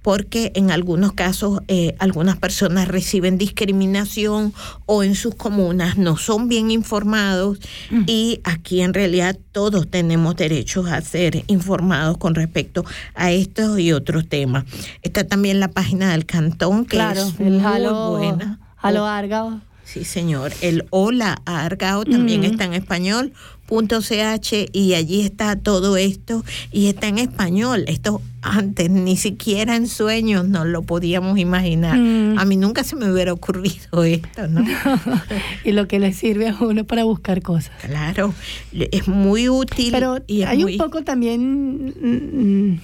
porque en algunos casos eh, algunas personas reciben discriminación o en sus comunas no son bien informados y aquí en realidad todos tenemos derechos a ser informados con respecto a estos y otros temas. Está también la página del cantón que Claro, es el muy Halo, buena. Halo Oh, Argao. Sí, señor. El Hola a Argao también Ujú. está en español. Punto .ch y allí está todo esto y está en español. Esto antes ni siquiera en sueños no lo podíamos imaginar. Mm. A mí nunca se me hubiera ocurrido esto, ¿no? y lo que le sirve a uno para buscar cosas. claro, es muy útil. Pero y hay muy- un poco también. mm, mm,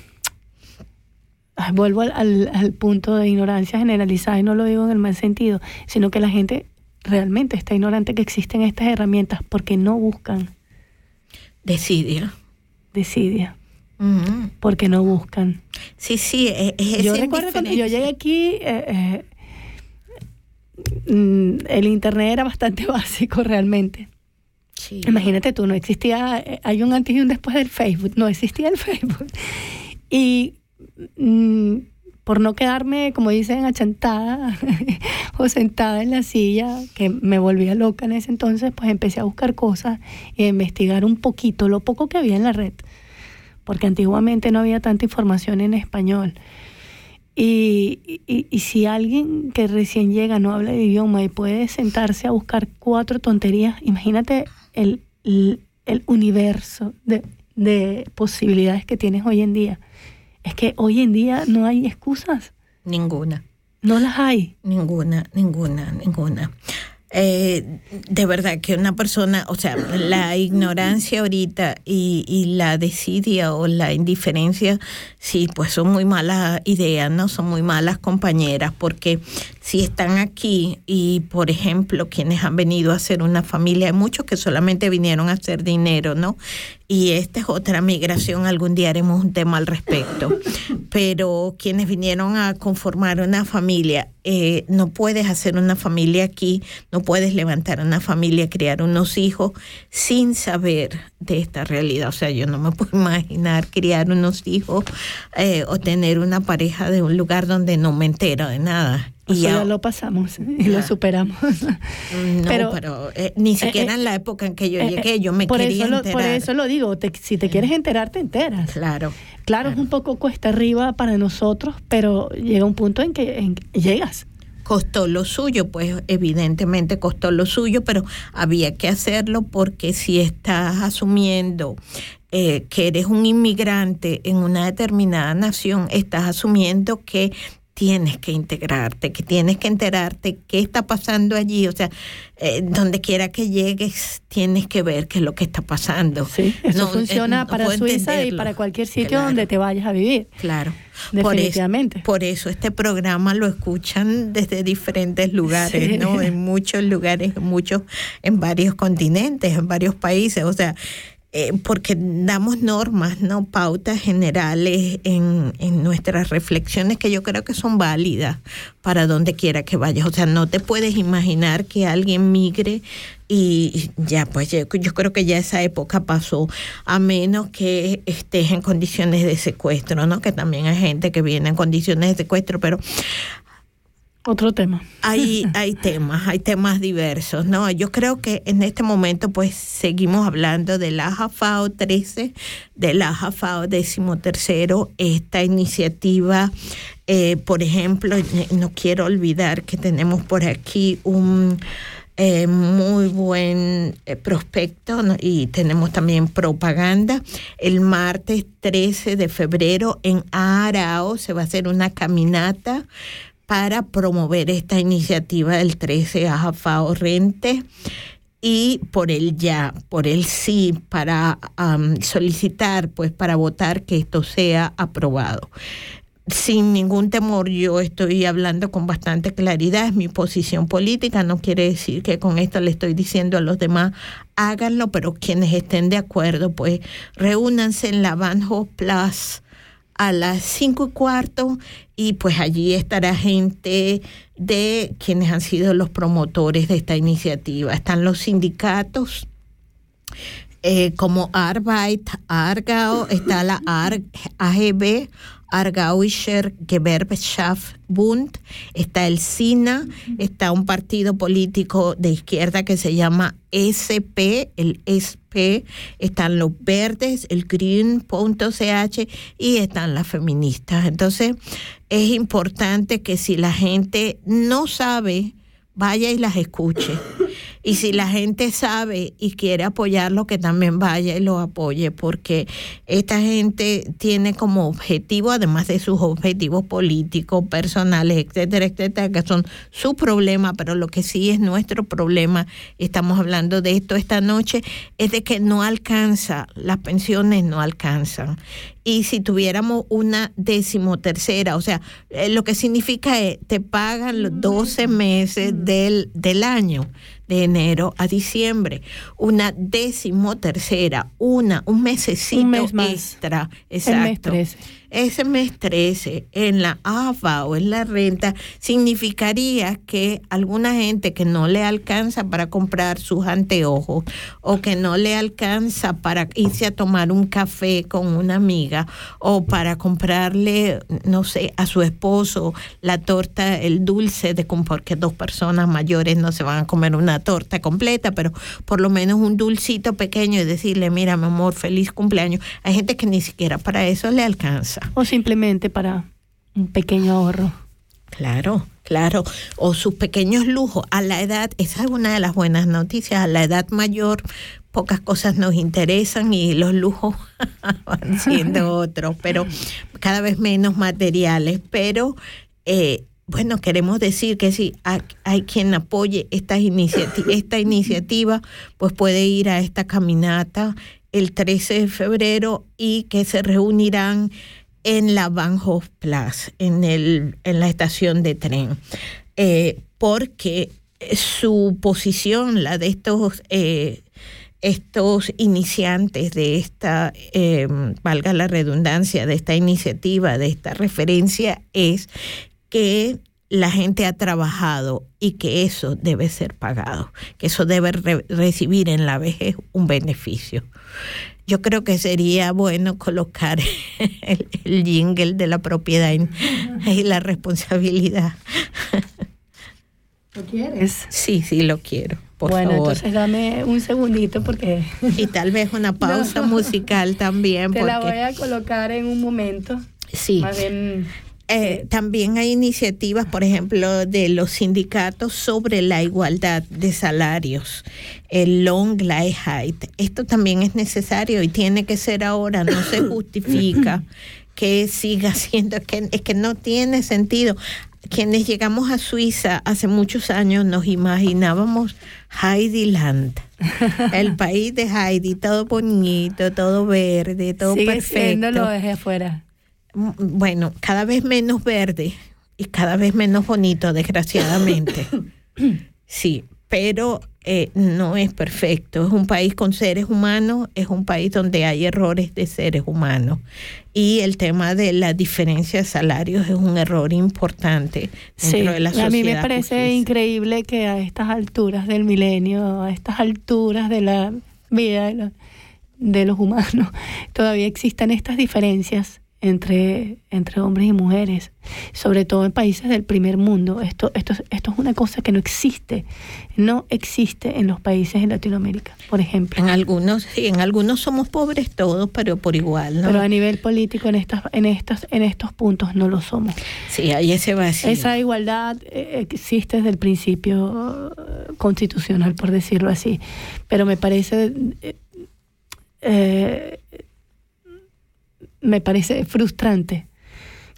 vuelvo al, al- al punto de ignorancia generalizada y no lo digo en el mal sentido, sino que la gente realmente está ignorante que existen estas herramientas porque no buscan desidia, Ujú. porque no buscan. Sí, sí, es, es yo recuerdo cuando yo llegué aquí, eh, eh, mm, el internet era bastante básico realmente. Sí. Imagínate tú, no existía, eh, hay un antes y un después del Facebook, no existía el Facebook. Y mm, por no quedarme, como dicen, achantada o sentada en la silla, que me volvía loca en ese entonces, pues empecé a buscar cosas y a investigar un poquito, lo poco que había en la red, porque antiguamente no había tanta información en español. Y, y- si alguien que recién llega no habla de idioma y puede sentarse a buscar cuatro tonterías, imagínate el, el, el universo de, de posibilidades que tienes hoy en día. Es que hoy en día no hay excusas, Ninguna. no las hay. Ninguna, ninguna, ninguna. Eh, de verdad que una persona, o sea, la ignorancia ahorita y, y la desidia o la indiferencia, sí, pues son muy malas ideas, ¿no? Son muy malas compañeras, porque si están aquí y, por ejemplo, quienes han venido a hacer una familia, hay muchos que solamente vinieron a hacer dinero, ¿no? Y esta es otra migración, algún día haremos un tema al respecto. Pero quienes vinieron a conformar una familia, eh, no puedes hacer una familia aquí, no puedes levantar una familia, criar unos hijos sin saber de esta realidad. O sea, yo no me puedo imaginar criar unos hijos eh, o tener una pareja de un lugar donde no me entero de nada. Y ya ya- lo pasamos y lo superamos. no, pero- pero, eh, ni siquiera eh, en la época en que yo Eh, llegué, eh, yo me por quería eso lo, enterar. Por eso lo digo, te- si te quieres enterar, te enteras. Claro. Claro, es un poco cuesta arriba para nosotros, pero llega un punto en que en que llegas. costó lo suyo, pues evidentemente costó lo suyo, pero había que hacerlo porque si estás asumiendo eh, que eres un inmigrante en una determinada nación, estás asumiendo que tienes que integrarte, que tienes que enterarte qué está pasando allí, o sea, eh, donde quiera que llegues, tienes que ver qué es lo que está pasando. Sí, eso No, eh, funciona no para Suiza y para cualquier sitio Claro. donde te vayas a vivir. Claro. Definitivamente. Por eso, por eso este programa lo escuchan desde diferentes lugares, Sí. ¿no? En muchos lugares, en muchos, en varios continentes, en varios países. O sea, eh, porque damos normas, ¿no? Pautas generales en, en nuestras reflexiones que yo creo que son válidas para donde quiera que vayas. O sea, no te puedes imaginar que alguien migre y ya, pues yo, yo creo que ya esa época pasó, a menos que estés en condiciones de secuestro, ¿no? Que también hay gente que viene en condiciones de secuestro, pero Otro tema. hay, hay temas, hay temas diversos, ¿no? Yo creo que en este momento pues seguimos hablando de la JAFAO 13, de la JAFAO 13, esta iniciativa, eh, por ejemplo, no quiero olvidar que tenemos por aquí un eh, muy buen eh, prospecto ¿no? y tenemos también propaganda. El martes 13 de febrero en Arao se va a hacer una caminata para promover esta iniciativa del 13 AJAFAO Rente y por el ya, por el sí, para solicitar, pues para votar que esto sea aprobado. Sin ningún temor, yo estoy hablando con bastante claridad, es mi posición política, no quiere decir que con esto le estoy diciendo a los demás háganlo, pero quienes estén de acuerdo, pues reúnanse en la Banjo Plus a las cinco y cuarto y pues allí estará gente de quienes han sido los promotores de esta iniciativa. Están los sindicatos eh, como Arbeit, Argau, está la AR, AGB, Argauischer Gewerbeschaftsbund, está el SINA, está un partido político de izquierda que se llama SP, el SP, están los verdes, el green.ch y están las feministas. Entonces, es importante que si la gente no sabe, vaya y las escuche. Y si la gente sabe y quiere apoyarlo, que también vaya y lo apoye, porque esta gente tiene como objetivo, además de sus objetivos políticos, personales, etcétera, etcétera, que son su problema, pero lo que sí es nuestro problema, estamos hablando de esto esta noche, es de que no alcanza, las pensiones no alcanzan. Y si tuviéramos una decimotercera, o sea, eh, lo que significa es, te pagan los 12 meses del, del año, de enero a diciembre. Una decimotercera, una, un mesecito Un mes más. extra. El mes Exacto. 13. Ese mes 13 en la AFA o en la renta significaría que alguna gente que no le alcanza para comprar sus anteojos o que no le alcanza para irse a tomar un café con una amiga o para comprarle, no sé, a su esposo la torta, el dulce de porque dos personas mayores no se van a comer una torta completa, pero por lo menos un dulcito pequeño y decirle, mira, mi amor, feliz cumpleaños. Hay gente que ni siquiera para eso le alcanza. O simplemente para un pequeño ahorro. Claro, claro. O sus pequeños lujos. A la edad, esa es una de las buenas noticias, a la edad mayor pocas cosas nos interesan y los lujos van siendo otros, pero cada vez menos materiales. Pero eh, bueno, queremos decir que si hay, quien apoye esta iniciativa, pues puede ir a esta caminata el 13 de febrero y que se reunirán en la Van Place, en, el, en la estación de tren, eh, porque su posición, la de estos, eh, estos iniciantes de esta, eh, valga la redundancia, de esta iniciativa, de esta referencia, es que la gente ha trabajado y que eso debe ser pagado, que eso debe re- recibir en la vejez un beneficio. Yo creo que sería bueno colocar el, el jingle de la propiedad y, y la responsabilidad. ¿Lo quieres? Sí, sí, lo quiero. Por bueno, favor. entonces dame un segundito porque Y tal vez una pausa No. musical también. te la voy a colocar en un momento. Sí. Más bien, Eh, también hay iniciativas, por ejemplo, de los sindicatos sobre la igualdad de salarios, el long life height. Esto también es necesario y tiene que ser ahora, no se justifica que siga siendo, es que, es que no tiene sentido. Quienes llegamos a Suiza hace muchos años nos imaginábamos Heidi Land, el país de Heidi, todo bonito, todo verde, todo sigue perfecto. siéndolo desde afuera. Mm, bueno, cada vez menos verde y cada vez menos bonito, desgraciadamente. Sí, pero eh, no es perfecto. Es un país con seres humanos, es un país donde hay errores de seres humanos. Y el tema de la diferencia de salarios es un error importante Sí, dentro de la sociedad. a mí me parece increíble que a estas alturas del milenio, a estas alturas de la vida de, la- de los humanos, todavía existan estas diferencias entre, entre hombres y mujeres, sobre todo en países del primer mundo. Esto, esto, es- esto es una cosa que no existe, no existe en los países de Latinoamérica, por ejemplo. En algunos, sí, en algunos somos pobres todos, pero por igual, ¿no? Pero a nivel político en estas, en estas, en estos puntos no lo somos. sí, hay ese vacío. Esa igualdad eh, existe desde el principio eh, constitucional, por decirlo así, pero me parece eh, me parece frustrante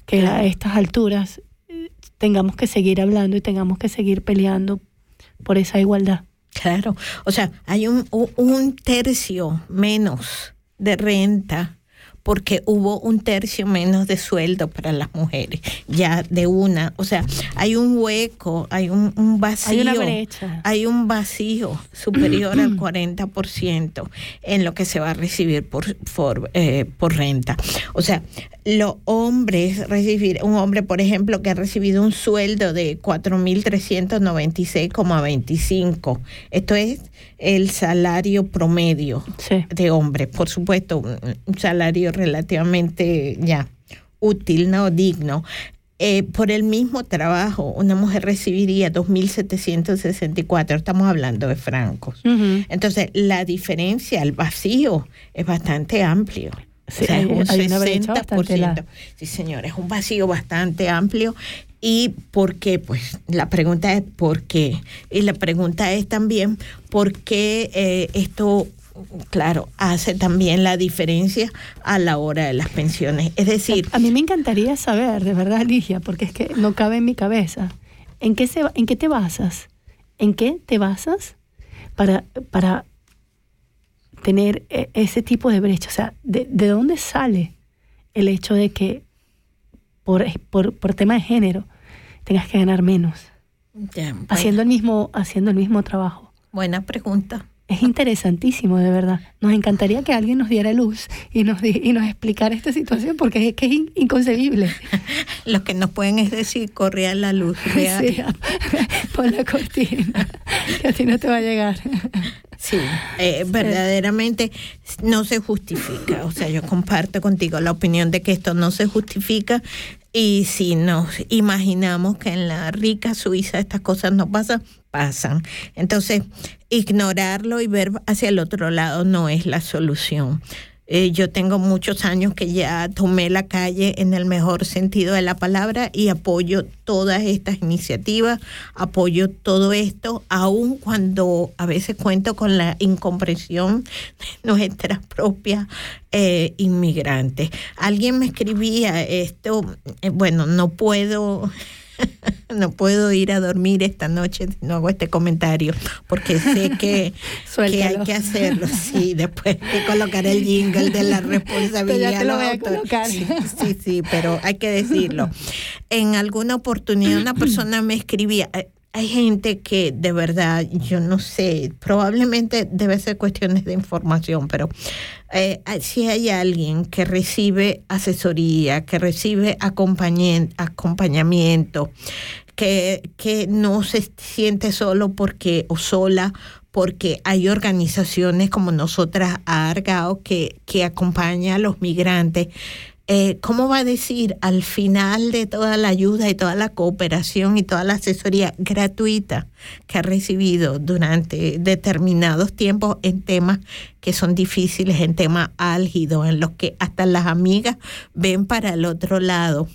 que a estas alturas eh, tengamos que seguir hablando y tengamos que seguir peleando por esa igualdad. Claro, o sea, hay un, un tercio menos de renta porque hubo un tercio menos de sueldo para las mujeres, ya de una, o sea, hay un hueco, hay un, un vacío, Hay una brecha. hay un vacío superior al 40% en lo que se va a recibir por, por, eh, por renta. O sea, los hombres recibir, un hombre, por ejemplo, que ha recibido un sueldo de 4.396,25, esto es el salario promedio Sí. de hombre, por supuesto, un un salario relativamente ya útil, no digno. Eh, por el mismo trabajo, una mujer recibiría 2.764, estamos hablando de francos. Entonces, la diferencia, el vacío, es bastante amplio. Sí, o sea, es un hay una brecha bastante 60%. larga. Sí, señora, es un vacío bastante amplio. ¿Y por qué? Pues la pregunta es ¿por qué? Y la pregunta es también ¿por qué eh, esto, claro, hace también la diferencia a la hora de las pensiones? Es decir, A mí me encantaría saber, de verdad, Ligia, porque es que no cabe en mi cabeza. ¿En qué, se, en qué te basas? ¿En qué te basas para, para tener e- ese tipo de brecha? O sea, ¿de, de dónde sale el hecho de que por, por, por tema de género tengas que ganar menos? bueno, Haciendo el mismo, haciendo el mismo trabajo. buena pregunta. Es interesantísimo, de verdad. Nos encantaría que alguien nos diera luz y nos, di- y nos explicara esta situación porque es que es in- inconcebible. Lo que nos pueden es decir, corre a la luz. Sí, pon la cortina, que a ti no te va a llegar. Sí, eh, verdaderamente no se justifica. O sea, yo comparto contigo la opinión de que esto no se justifica. Y si nos imaginamos que en la rica Suiza estas cosas no pasan, pasan. Entonces, ignorarlo y ver hacia el otro lado no es la solución. Eh, yo tengo muchos años que ya tomé la calle en el mejor sentido de la palabra y apoyo todas estas iniciativas, apoyo todo esto, aun cuando a veces cuento con la incomprensión de nuestras propias eh, inmigrantes. Alguien me escribía esto, eh, bueno, no puedo no puedo ir a dormir esta noche si no hago este comentario, porque sé que, que hay que hacerlo. Sí, después que colocar el jingle de la responsabilidad. Ya te lo voy a colocar. Sí, sí, sí, pero hay que decirlo. En alguna oportunidad una persona me escribía. Hay gente que de verdad, yo no sé, probablemente debe ser cuestiones de información, pero eh, si hay alguien que recibe asesoría, que recibe acompañamiento, que, que no se siente solo porque o sola porque hay organizaciones como nosotras, ARGAO, que, que acompaña a los migrantes. Eh, ¿Cómo va a decir al final de toda la ayuda y toda la cooperación y toda la asesoría gratuita que ha recibido durante determinados tiempos en temas que son difíciles, en temas álgidos, en los que hasta las amigas ven para el otro lado?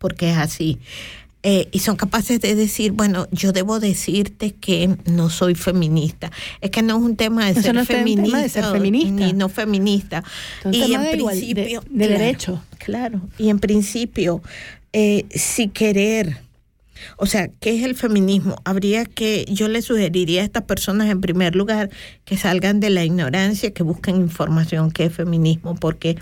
porque es así. Eh, y son capaces de decir, bueno, yo debo decirte que no soy feminista. Es que no es un tema de Eso ser no un tema feminista, de ser feminista. ni no feminista. Y en de igual- de- principio, de derecho. Claro, y en principio, eh, si querer, o sea, ¿qué es el feminismo? Habría que, yo le sugeriría a estas personas en primer lugar que salgan de la ignorancia, que busquen información qué es feminismo, porque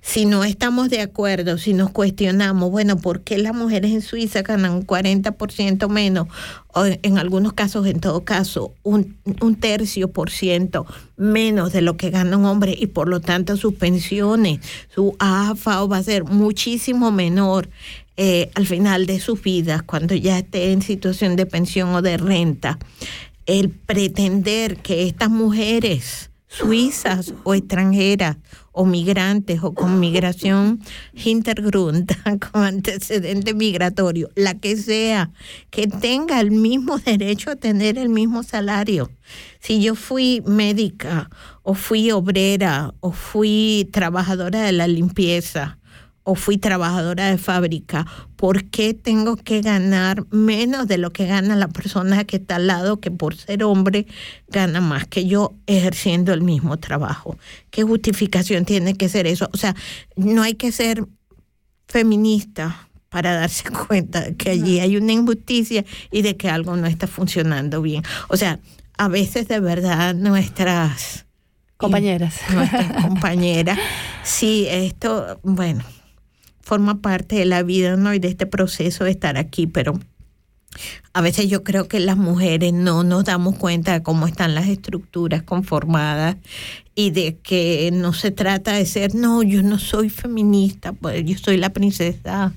si no estamos de acuerdo, si nos cuestionamos, bueno, ¿por qué las mujeres en Suiza ganan un 40% menos? O en algunos casos, en todo caso, un, un tercio por ciento menos de lo que gana un hombre y por lo tanto sus pensiones, su AFA va a ser muchísimo menor eh, al final de sus vidas, cuando ya esté en situación de pensión o de renta, el pretender que estas mujeres suizas o extranjeras o migrantes o con migración Hintergrund, con antecedente migratorio, la que sea, que tenga el mismo derecho a tener el mismo salario. Si yo fui médica o fui obrera o fui trabajadora de la limpieza, o fui trabajadora de fábrica, ¿por qué tengo que ganar menos de lo que gana la persona que está al lado, que por ser hombre gana más que yo ejerciendo el mismo trabajo? ¿Qué justificación tiene que ser eso? O sea, no hay que ser feminista para darse cuenta de que allí hay una injusticia y de que algo no está funcionando bien. O sea, a veces de verdad nuestras Compañeras. nuestras compañeras, sí, esto, bueno, forma parte de la vida, ¿no? Y de este proceso de estar aquí, pero a veces yo creo que las mujeres no nos damos cuenta de cómo están las estructuras conformadas y de que no se trata de ser, no, yo no soy feminista, pues yo soy la princesa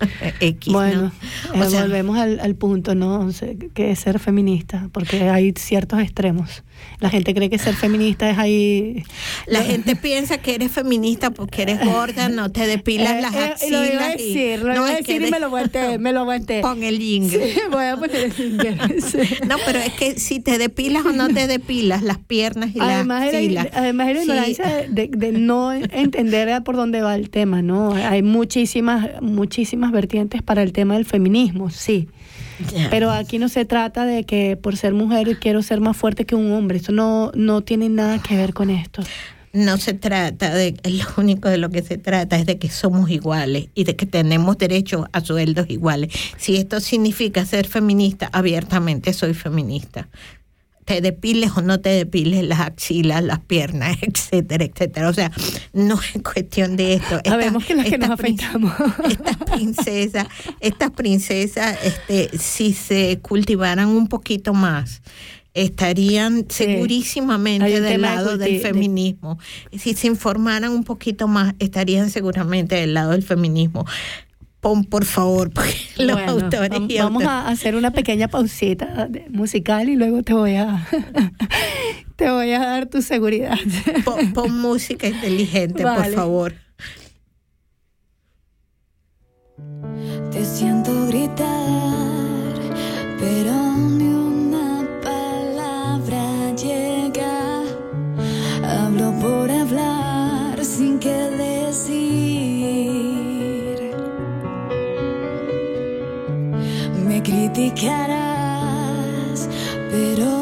X. ¿no? Bueno, eh, sea, volvemos al, al punto, ¿no? Que es ser feminista, porque hay ciertos extremos. La gente cree que ser feminista es ahí... La gente piensa que eres feminista porque eres gorda, no te depilas Eh, las eh, axilas. lo iba a y- lo no, iba a decir y me lo aguanté, me lo aguanté. Pon el jingle. Sí, voy a poner el jingle, sí. No, pero es que si te depilas o no te depilas las piernas y Además las era, axilas. además era Sí. ignorancia de- de no entender por dónde va el tema, ¿no? Hay muchísimas, muchísimas vertientes para el tema del feminismo, sí. Pero aquí no se trata de que por ser mujer quiero ser más fuerte que un hombre. Eso no, no tiene nada que ver con esto. No se trata de, lo único de lo que se trata es de que somos iguales y de que tenemos derecho a sueldos iguales. Si esto significa ser feminista, abiertamente soy feminista. Te depiles o no te depiles las axilas, las piernas, etcétera, etcétera. O sea, no es cuestión de esto. Esta- Sabemos que las que nos estas afectamos. estas princesas, estas princesas, este, si se cultivaran un poquito más estarían segurísimamente del de lado del feminismo. Si se informaran un poquito más, estarían seguramente del lado del feminismo. Pon, por favor, porque los Bueno, autores y Vamos a hacer una pequeña pausita musical y luego te voy a te voy a dar tu seguridad. Pon, pon música inteligente, por favor. Te siento gritar, pero ni criticarás, pero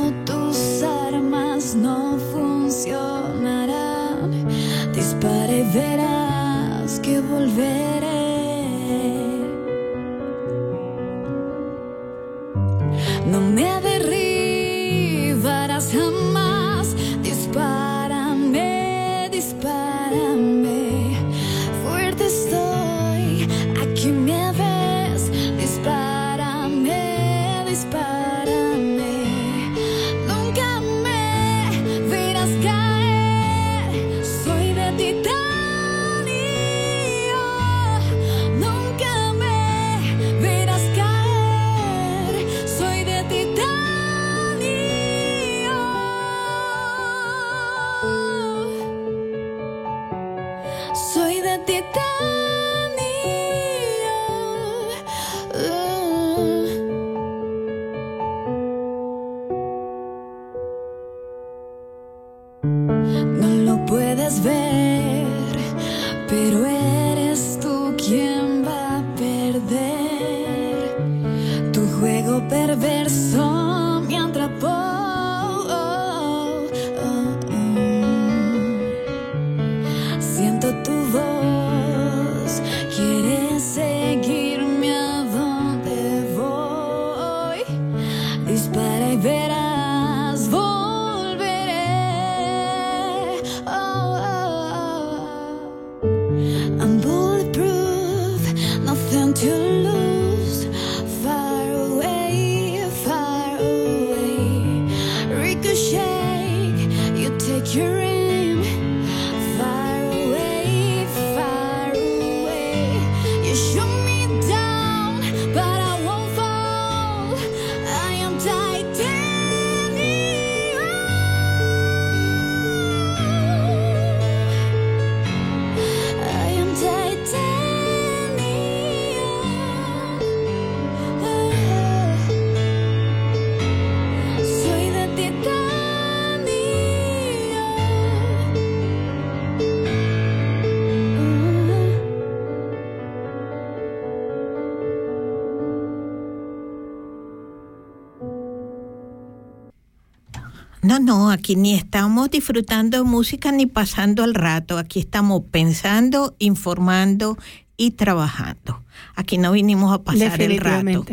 No, no, aquí ni estamos disfrutando música ni pasando el rato. Aquí estamos pensando, informando y trabajando. Aquí no vinimos a pasar el rato.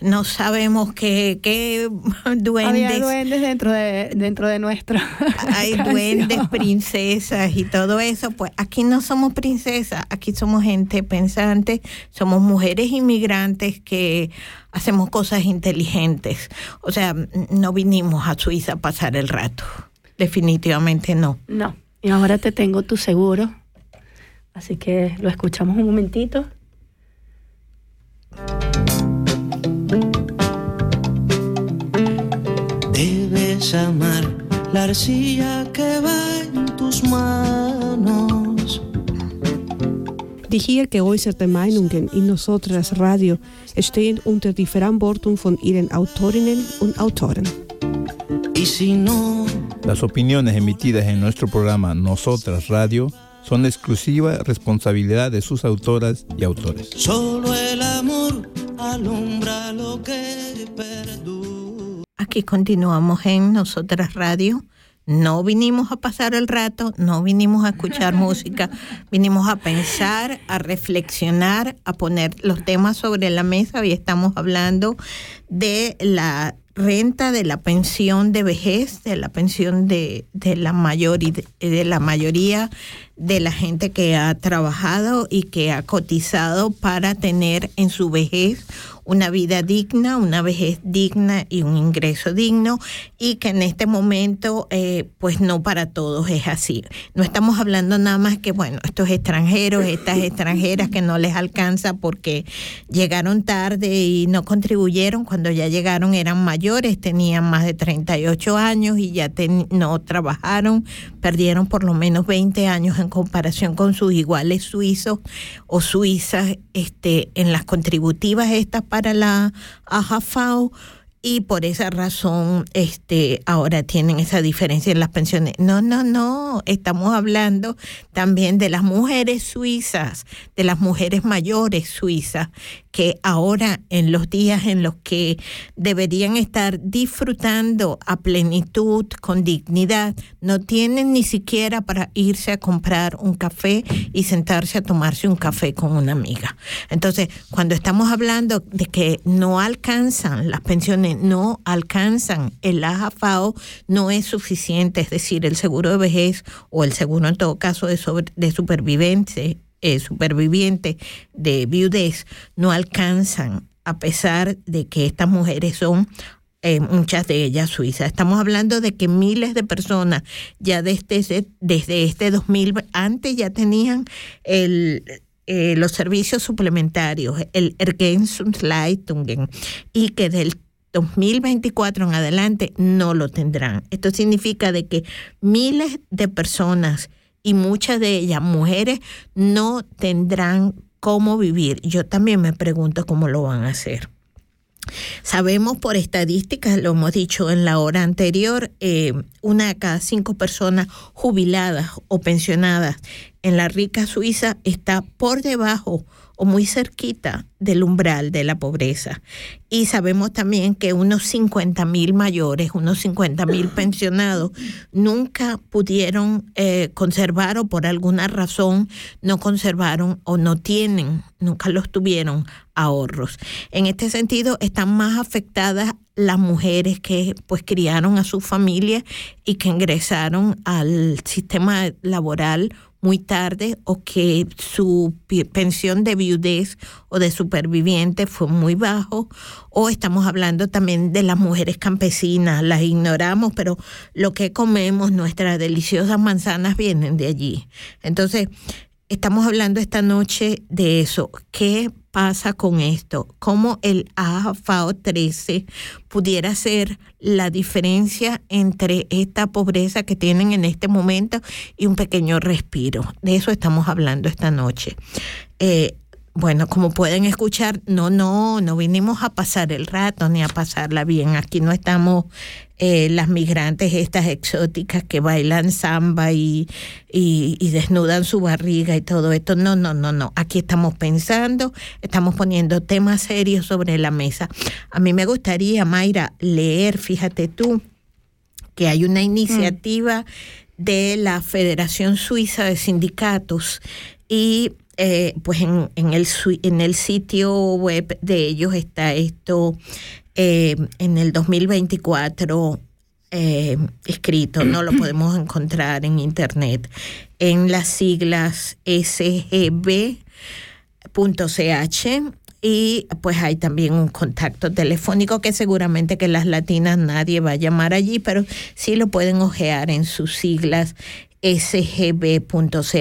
No sabemos qué, qué Había duendes, duendes dentro de dentro de nuestro. hay duendes, princesas y todo eso. Pues aquí no somos princesas, aquí somos gente pensante, somos mujeres inmigrantes que hacemos cosas inteligentes. O sea, no vinimos a Suiza a pasar el rato. Definitivamente no. No. Y ahora te tengo tu seguro. Así que lo escuchamos un momentito. Debes amar la arcilla que va en tus manos. Die hier geäußerte Meinungen in Nosotras Radio stehen unter die Verantwortung von ihren Autorinnen und Autoren. Y si no, Las opiniones emitidas en nuestro programa Nosotras Radio son de exclusiva responsabilidad de sus autoras y autores. solo el amor alumbra lo que perdura. Aquí continuamos en Nosotras Radio. No vinimos a pasar el rato, no vinimos a escuchar música, vinimos a pensar, a reflexionar, a poner los temas sobre la mesa. Hoy estamos hablando de la renta de la pensión de vejez, de la pensión de, de la mayor y de, de la mayoría de la gente que ha trabajado y que ha cotizado para tener en su vejez una vida digna, una vejez digna y un ingreso digno y que en este momento eh, pues no para todos es así. No estamos hablando nada más que bueno, estos extranjeros, estas extranjeras que no les alcanza porque llegaron tarde y no contribuyeron, cuando ya llegaron eran mayores, tenían más de 38 años y ya no trabajaron, perdieron por lo menos 20 años en comparación con sus iguales suizos o suizas este, en las contributivas estas para la AJFAO y por esa razón este ahora tienen esa diferencia en las pensiones. No, no, no, estamos hablando también de las mujeres suizas, de las mujeres mayores suizas que ahora en los días en los que deberían estar disfrutando a plenitud, con dignidad, no tienen ni siquiera para irse a comprar un café y sentarse a tomarse un café con una amiga. Entonces, cuando estamos hablando de que no alcanzan las pensiones, no alcanzan el AJFAO, no es suficiente, es decir, el seguro de vejez o el seguro en todo caso de, sobre- de supervivencia eh, supervivientes de viudez no alcanzan, a pesar de que estas mujeres son eh, muchas de ellas suizas. Estamos hablando de que miles de personas ya desde, desde este 2000, antes ya tenían el, eh, los servicios suplementarios, el Ergänzungsleistungen, y que del 2024 en adelante no lo tendrán. Esto significa de que miles de personas y muchas de ellas mujeres no tendrán cómo vivir. Yo también me pregunto cómo lo van a hacer. Sabemos por estadísticas, lo hemos dicho en la hora anterior, eh, una de cada cinco personas jubiladas o pensionadas en la rica Suiza está por debajo o muy cerquita del umbral de la pobreza. Y sabemos también que unos 50 mil mayores, unos 50 mil pensionados, nunca pudieron eh, conservar o por alguna razón no conservaron o no tienen, nunca los tuvieron ahorros. En este sentido, están más afectadas las mujeres que pues criaron a su familia y que ingresaron al sistema laboral muy tarde o que su pensión de viudez o de superviviente fue muy bajo o estamos hablando también de las mujeres campesinas, las ignoramos, pero lo que comemos, nuestras deliciosas manzanas vienen de allí. Entonces, estamos hablando esta noche de eso. ¿Qué pasa con esto? ¿Cómo el AFAO 13 pudiera ser la diferencia entre esta pobreza que tienen en este momento y un pequeño respiro? De eso estamos hablando esta noche. Eh, bueno, como pueden escuchar, no, no, no vinimos a pasar el rato ni a pasarla bien. Aquí no estamos eh, las migrantes estas exóticas que bailan samba y, y, y desnudan su barriga y todo esto. No, no, no, no. Aquí estamos pensando, estamos poniendo temas serios sobre la mesa. A mí me gustaría, Mayra, leer, fíjate tú, que hay una iniciativa de la Federación Suiza de Sindicatos y eh, pues en, el, en el sitio web de ellos está esto eh, en el 2024 eh, escrito, no lo podemos encontrar en internet, en las siglas sgb.ch y pues hay también un contacto telefónico que seguramente que las latinas nadie va a llamar allí, pero sí lo pueden ojear en sus siglas sgb.ch.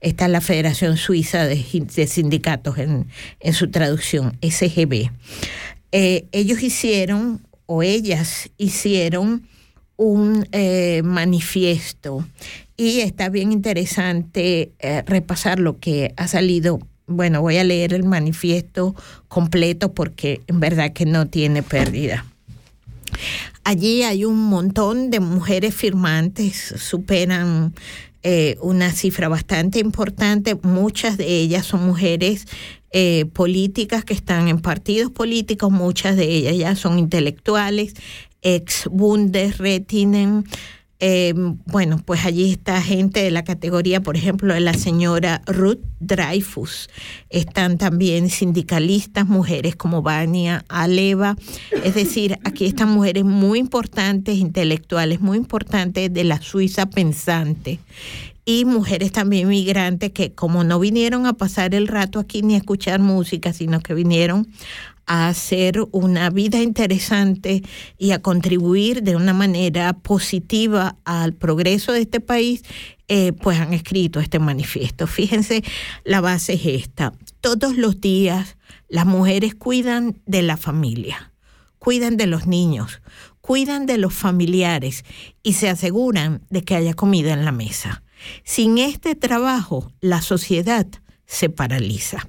Esta es la Federación Suiza de, de Sindicatos en, en su traducción, SGB. Eh, ellos hicieron, o ellas hicieron, un eh, manifiesto y está bien interesante eh, repasar lo que ha salido. Bueno, voy a leer el manifiesto completo porque en verdad que no tiene pérdida. Allí hay un montón de mujeres firmantes, superan eh, una cifra bastante importante. Muchas de ellas son mujeres eh, políticas que están en partidos políticos, muchas de ellas ya son intelectuales, ex Bundesrätinnen, Eh, bueno, pues allí está gente de la categoría, por ejemplo, de la señora Ruth Dreyfus. Están también sindicalistas, mujeres como Vania Aleva. Es decir, aquí están mujeres muy importantes, intelectuales muy importantes de la Suiza pensante y mujeres también migrantes que como no vinieron a pasar el rato aquí ni a escuchar música, sino que vinieron a hacer una vida interesante y a contribuir de una manera positiva al progreso de este país, eh, pues han escrito este manifiesto. Fíjense, la base es esta. Todos los días las mujeres cuidan de la familia, cuidan de los niños, cuidan de los familiares y se aseguran de que haya comida en la mesa. Sin este trabajo, la sociedad se paraliza.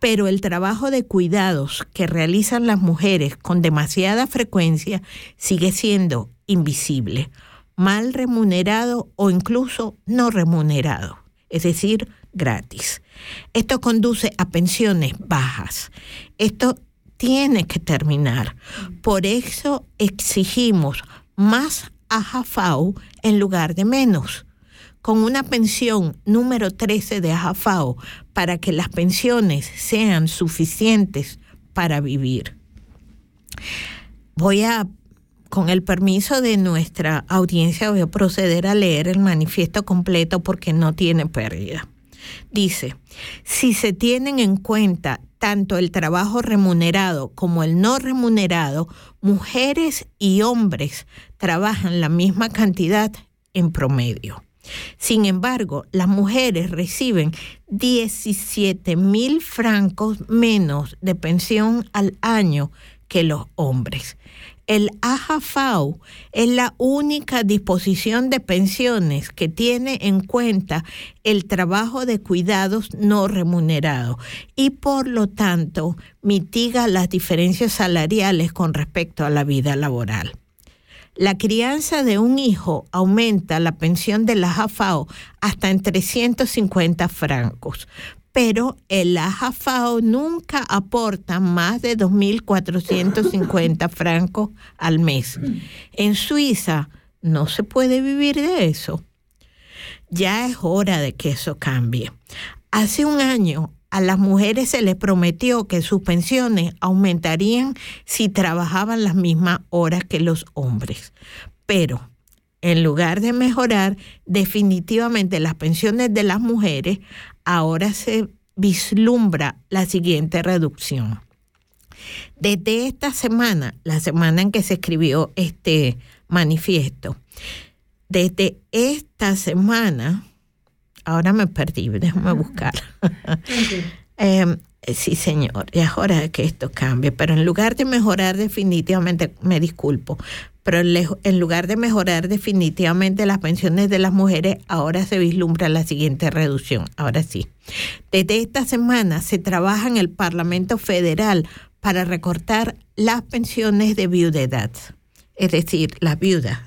Pero el trabajo de cuidados que realizan las mujeres con demasiada frecuencia sigue siendo invisible, mal remunerado o incluso no remunerado, es decir, gratis. Esto conduce a pensiones bajas. Esto tiene que terminar. Por eso exigimos más AJAFAO en lugar de menos con una pensión número 13 de AJAFAO para que las pensiones sean suficientes para vivir. Voy a, con el permiso de nuestra audiencia, voy a proceder a leer el manifiesto completo porque no tiene pérdida. Dice, si se tienen en cuenta tanto el trabajo remunerado como el no remunerado, mujeres y hombres trabajan la misma cantidad en promedio. Sin embargo, las mujeres reciben 17 mil francos menos de pensión al año que los hombres. El AJAFAO es la única disposición de pensiones que tiene en cuenta el trabajo de cuidados no remunerado y por lo tanto mitiga las diferencias salariales con respecto a la vida laboral. La crianza de un hijo aumenta la pensión de la AJAFAO hasta en 350 francos, pero el AJAFAO nunca aporta más de 2.450 francos al mes. En Suiza no se puede vivir de eso. Ya es hora de que eso cambie. Hace un año a las mujeres se les prometió que sus pensiones aumentarían si trabajaban las mismas horas que los hombres. Pero en lugar de mejorar definitivamente las pensiones de las mujeres, ahora se vislumbra la siguiente reducción. Desde esta semana, la semana en que se escribió este manifiesto, desde esta semana, ahora me perdí, déjame buscar. Eh, sí, señor, ya es hora de que esto cambie, pero en lugar de mejorar definitivamente, me disculpo, pero en, lugar de mejorar definitivamente las pensiones de las mujeres, ahora se vislumbra la siguiente reducción. Ahora sí. Desde esta semana se trabaja en el Parlamento Federal para recortar las pensiones de viudedad, es decir, las viudas.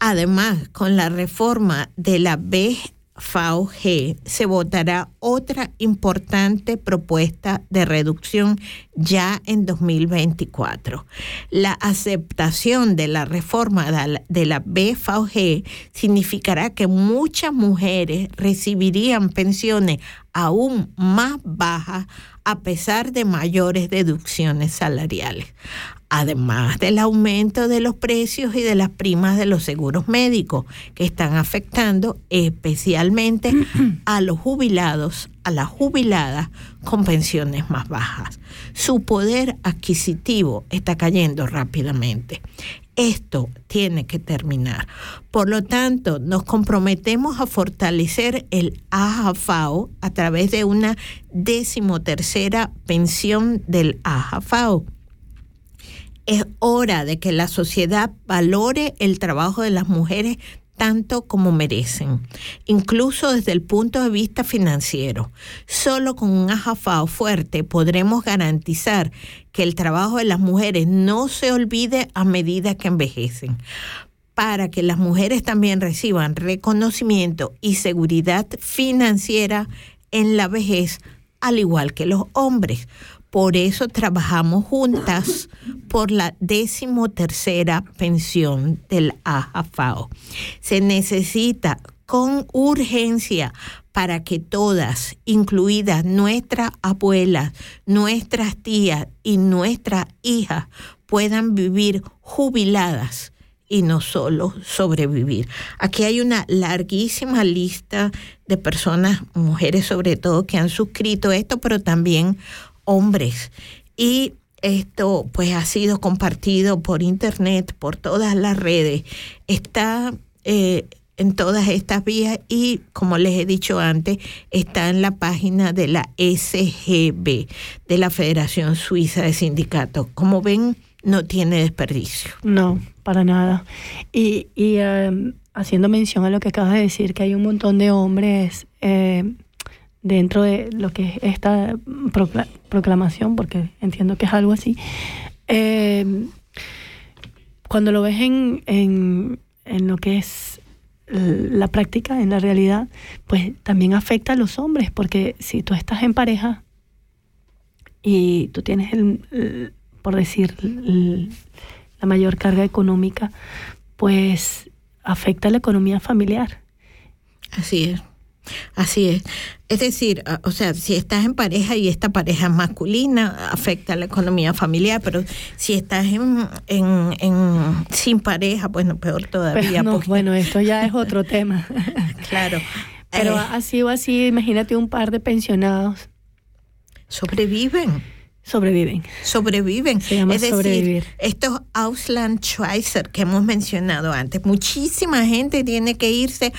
Además, con la reforma de la BFAOG se votará otra importante propuesta de reducción ya en 2024. La aceptación de la reforma de la- BFAOG significará que muchas mujeres recibirían pensiones aún más bajas a pesar de mayores deducciones salariales además del aumento de los precios y de las primas de los seguros médicos, que están afectando especialmente a los jubilados, a las jubiladas con pensiones más bajas. Su poder adquisitivo está cayendo rápidamente. Esto tiene que terminar. Por lo tanto, nos comprometemos a fortalecer el AJAFAO a través de una decimotercera pensión del AJAFAO es hora de que la sociedad valore el trabajo de las mujeres tanto como merecen, incluso desde el punto de vista financiero. Solo con un ajafao fuerte podremos garantizar que el trabajo de las mujeres no se olvide a medida que envejecen para que las mujeres también reciban reconocimiento y seguridad financiera en la vejez, al igual que los hombres. Por eso trabajamos juntas por la decimotercera pensión del AJFAO. Se necesita con urgencia para que todas, incluidas nuestras abuelas, nuestras tías y nuestras hijas, puedan vivir jubiladas y no solo sobrevivir. Aquí hay una larguísima lista de personas, mujeres sobre todo, que han suscrito esto, pero también hombres. Y esto pues ha sido compartido por internet, por todas las redes. Está eh, en todas estas vías y como les he dicho antes, está en la página de la SGB, de la Federación Suiza de Sindicatos. Como ven, no tiene desperdicio. No, para nada. Y, y eh, haciendo mención a lo que acabas de decir, que hay un montón de hombres eh, dentro de lo que es esta procla- proclamación, porque entiendo que es algo así, eh, cuando lo ves en, en, lo que es la práctica, en la realidad, pues también afecta a los hombres, porque si tú estás en pareja y tú tienes, el, por decir, la mayor carga económica, pues afecta la economía familiar. Así es. Así es. Es decir, a- o sea, si estás en pareja y esta pareja es masculina, afecta la economía familiar, pero si estás en, en, en- sin pareja, bueno, peor todavía. Pero no, porque- bueno, esto ya es otro tema. claro. Pero Eh, así o así, imagínate un par de pensionados. Sobreviven. Sobreviven. Sobreviven. Se llama es decir, sobrevivir. estos Ausland Schweizer que hemos mencionado antes, muchísima gente tiene que irse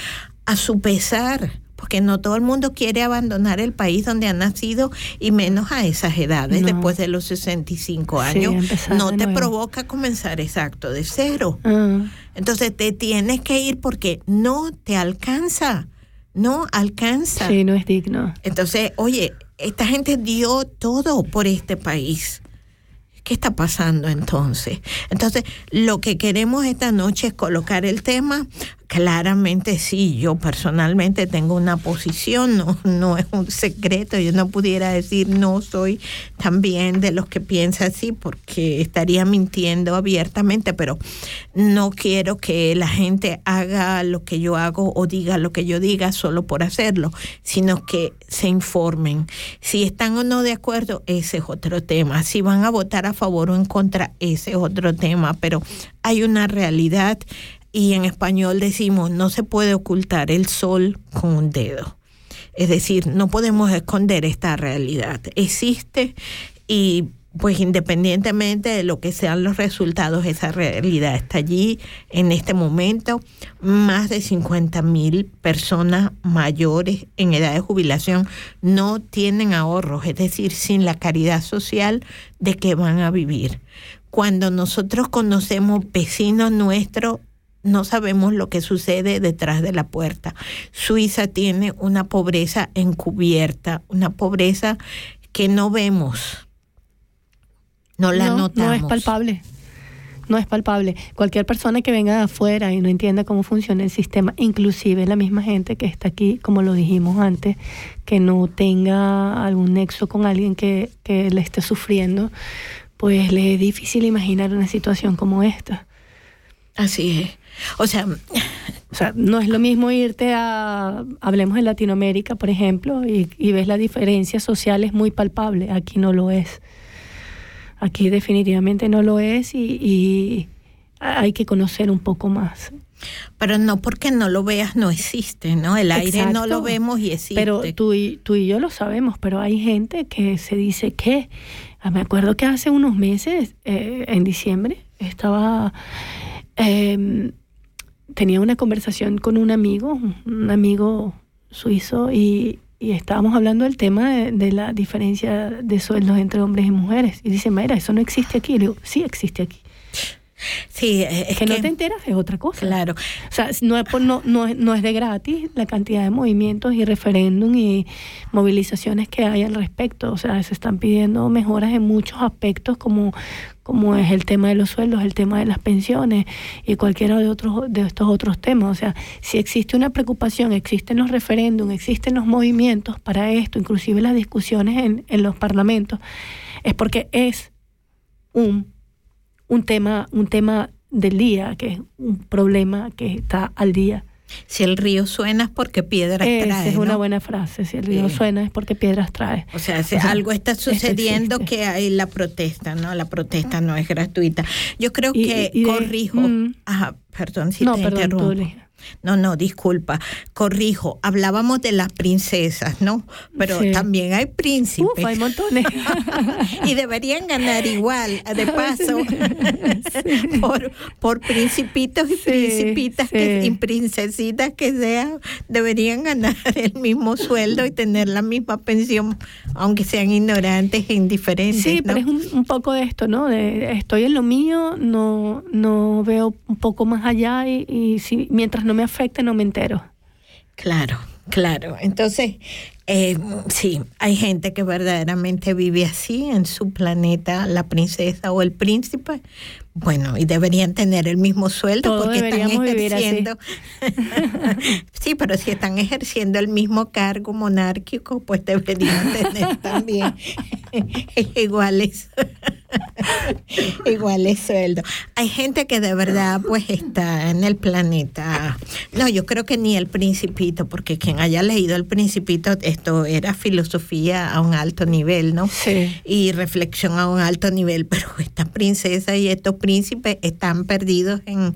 a su pesar. Porque no todo el mundo quiere abandonar el país donde ha nacido y menos a esas edades, No. después de los 65 Sí, años. no te provoca comenzar exacto de cero. Ah, Entonces te tienes que ir porque no te alcanza. No alcanza. sí, no es digno. Entonces, oye, esta gente dio todo por este país. ¿Qué está pasando entonces? Entonces, lo que queremos esta noche es colocar el tema. Claramente sí, yo personalmente tengo una posición, no, no es un secreto, yo no pudiera decir no soy también de los que piensa así porque estaría mintiendo abiertamente, pero no quiero que la gente haga lo que yo hago o diga lo que yo diga solo por hacerlo, sino que se informen. Si están o no de acuerdo, ese es otro tema. Si van a votar a favor o en contra, ese es otro tema, pero hay una realidad y en español decimos, no se puede ocultar el sol con un dedo. Es decir, no podemos esconder esta realidad. Existe y pues independientemente de lo que sean los resultados, esa realidad está allí en este momento. Más de 50 mil personas mayores en edad de jubilación no tienen ahorros, es decir, sin la caridad social de que van a vivir. Cuando nosotros conocemos vecinos nuestros, no sabemos lo que sucede detrás de la puerta. Suiza tiene una pobreza encubierta, una pobreza que no vemos, no la no, notamos. no es palpable. No es palpable. Cualquier persona que venga de afuera y no entienda cómo funciona el sistema, inclusive la misma gente que está aquí, como lo dijimos antes, que no tenga algún nexo con alguien que, que le esté sufriendo, pues le es difícil imaginar una situación como esta. Así es. O sea, O sea, no es lo mismo irte a, hablemos de Latinoamérica, por ejemplo, y, y ves la diferencia social es muy palpable. Aquí no lo es. Aquí definitivamente no lo es y, y hay que conocer un poco más. pero no porque no lo veas no existe, ¿no? El aire no lo vemos y existe. Pero tú y, tú y yo lo sabemos, pero hay gente que se dice que, ah, me acuerdo que hace unos meses, eh, en diciembre, estaba, eh, tenía una conversación con un amigo, un amigo suizo, y, estábamos hablando del tema de, de la diferencia de sueldos entre hombres y mujeres. Y dice, mira, eso no existe aquí. Y le digo, sí existe aquí. Sí, es que, no te enteras es otra cosa. Claro. O sea, no es, por- no, no, es- no es de gratis la cantidad de movimientos y referéndum y movilizaciones que hay al respecto. O sea, se están pidiendo mejoras en muchos aspectos como, como es el tema de los sueldos, el tema de las pensiones y cualquiera de, otros, de estos otros temas. O sea, si existe una preocupación, existen los referéndums, existen los movimientos para esto, inclusive las discusiones en, en los parlamentos, es porque es un, un tema, un tema del día, que es un problema que está al día. Si el río suena es porque piedras Esa trae. es una buena frase. Si el río Sí. suena es porque piedras trae. O sea, si O sea, algo está esto sucediendo existe. que hay la protesta, ¿no? La protesta no es gratuita. Yo creo Y- que y de- corrijo. mm. Ajá, perdón si no, te perdón, interrumpo. No, no, disculpa. Corrijo. Hablábamos de las princesas, ¿no? Pero Sí. también hay príncipes. Uf, hay montones. y deberían ganar igual, de paso, por, por principitos y Sí, principitas que- y princesitas que sean, deberían ganar el mismo sueldo y tener la misma pensión, aunque sean ignorantes e indiferentes. Sí, ¿no? pero es un, un poco de esto, ¿no? De estoy en lo mío, no, no veo un poco más allá y, y si, mientras no me afecte no me entero. Claro, claro. Entonces, eh, sí, hay gente que verdaderamente vive así en su planeta, la princesa o el príncipe. Bueno, y deberían tener el mismo sueldo Todos porque están ejerciendo. sí, pero si están ejerciendo el mismo cargo monárquico, pues deberían tener también iguales iguales sueldos. Hay gente que de verdad pues está en el planeta. No, yo creo que ni el principito, porque quien haya leído el principito, esto era filosofía a un alto nivel, ¿no? Sí. Y reflexión a un alto nivel, pero esta princesa y estos príncipes están perdidos en,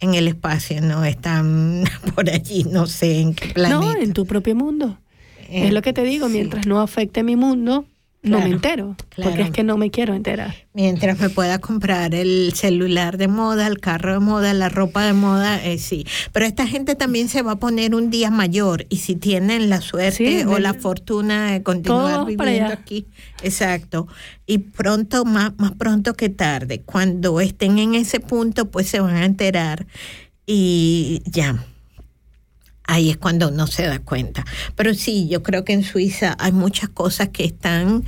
en el espacio, ¿no? Están por allí, no sé en qué planeta. No, en tu propio mundo. es lo que te digo, sí. mientras no afecte mi mundo, no me entero. claro. Porque es que no me quiero enterar. Mientras me pueda comprar el celular de moda, el carro de moda, la ropa de moda, eh, sí. Pero esta gente también se va a poner un día mayor y si tienen la suerte Sí, o la fortuna de continuar viviendo aquí, exacto. Y pronto, más, más pronto que tarde, cuando estén en ese punto, pues se van a enterar y ya. Ahí es cuando uno se da cuenta. Pero sí, yo creo que en Suiza hay muchas cosas que están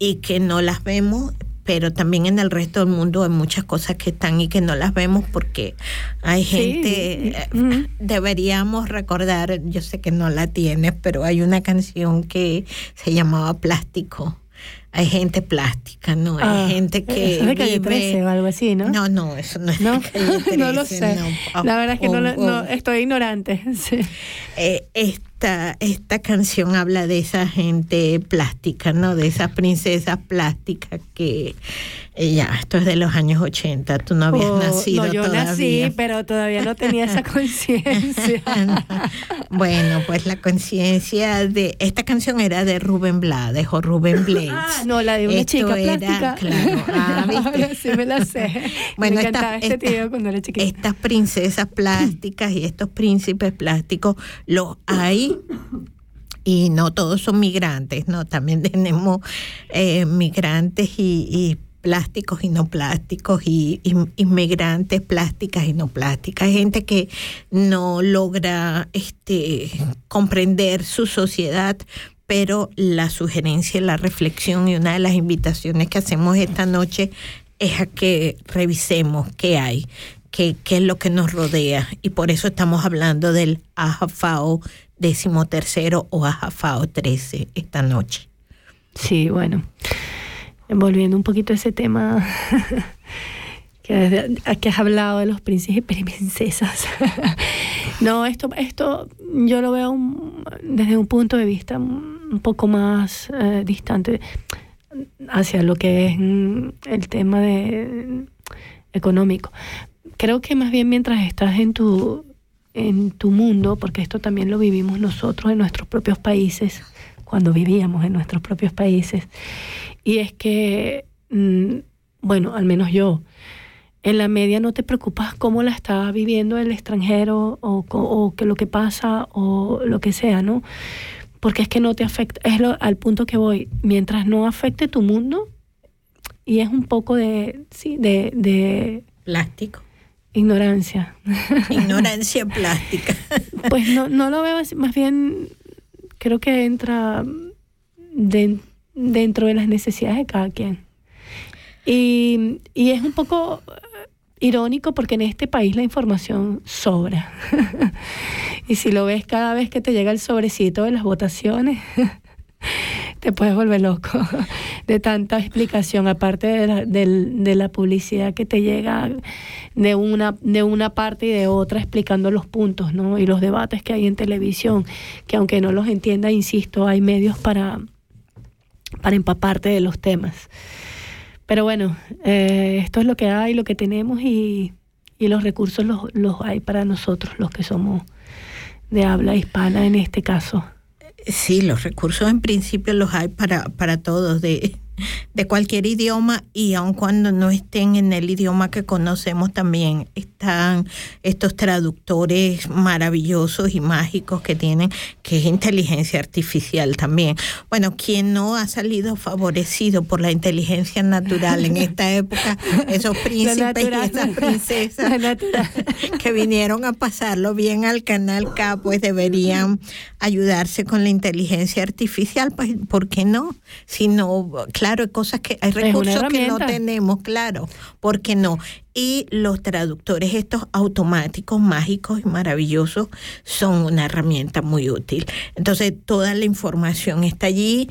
y que no las vemos, pero también en el resto del mundo hay muchas cosas que están y que no las vemos porque hay Sí, gente, eh, deberíamos recordar, yo sé que no la tienes, pero hay una canción que se llamaba Plástico. Hay gente plástica, ¿no? Hay Ah, gente que eso es de calle vive- 13 o algo así, ¿no? No, no, eso no es No, de calle no lo 13, sé. no. La verdad es que no, lo- Oh, no, oh. estoy ignorante. Sí. Eh, esta, esta canción habla de esa gente plástica, ¿no? De esas princesas plásticas que ya, esto es de los años 80, tú no habías Oh, nacido no, yo todavía. nací, pero todavía no tenía esa conciencia. bueno, pues la conciencia de esta canción era de Rubén Blades o Rubén Blades. Ah, no, la de una Esto chica era, plástica. claro, ah, sí me la sé. Bueno, me esta- encantaba este tío cuando era chiquita. estas princesas plásticas y estos príncipes plásticos los hay y no todos son migrantes, ¿no? También tenemos eh, migrantes y, y plásticos y no plásticos y, inmigrantes plásticas y no plásticas, gente que no logra este comprender su sociedad, pero la sugerencia, la reflexión y una de las invitaciones que hacemos esta noche es a que revisemos qué hay, qué, qué es lo que nos rodea. Y por eso estamos hablando del AJAFAO decimotercero o AJAFAO 13 esta noche. Sí, bueno. Volviendo un poquito ese tema que, has hablado de los príncipes y princesas. no, esto, esto yo lo veo desde un punto de vista un poco más eh, distante hacia lo que es mm, el tema de económico. Creo que más bien mientras estás en tu en tu mundo, porque esto también lo vivimos nosotros en nuestros propios países, cuando vivíamos en nuestros propios países, y es que, mm, bueno, al menos yo, en la media no te preocupas cómo la está viviendo el extranjero o, o que lo que pasa o lo que sea, ¿no? Porque es que no te afecta, es lo, al punto que voy, mientras no afecte tu mundo, y es un poco de, sí, de, de Plástico. ignorancia. Ignorancia plástica. Pues no, no lo veo así, más bien creo que entra de- dentro de las necesidades de cada quien. Y, y es un poco eh, irónico porque en este país la información sobra. y si lo ves cada vez que te llega el sobrecito de las votaciones, te puedes volver loco de tanta explicación, aparte de la, del- de la publicidad que te llega de una, de una parte y de otra explicando los puntos, ¿no? Y los debates que hay en televisión, que aunque no los entienda, insisto, hay medios para, para empaparte de los temas. Pero bueno, eh, esto es lo que hay, lo que tenemos y, y los recursos los, los hay para nosotros, los que somos de habla hispana en este caso. Sí, los recursos en principio los hay para, para todos, de, de cualquier idioma y aun cuando no estén en el idioma que conocemos también están estos traductores maravillosos y mágicos que tienen, que es inteligencia artificial también. Bueno, quien no ha salido favorecido por la inteligencia natural en esta época, esos príncipes y esas princesas que vinieron a pasarlo bien al canal K, pues deberían ayudarse con la inteligencia artificial, pues ¿por qué no? Si no, claro, hay cosas que hay recursos que no tenemos, claro, ¿por qué no? Y los traductores estos automáticos, mágicos y maravillosos son una herramienta muy útil. Entonces, toda la información está allí.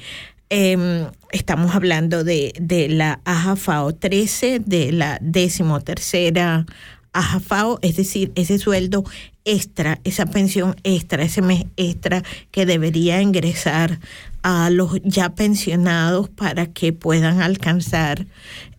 Em, estamos hablando de, de la AJAFAO 13, de la decimotercera AJAFAO, es decir, ese sueldo extra, esa pensión extra, ese mes extra que debería ingresar a los ya pensionados para que puedan alcanzar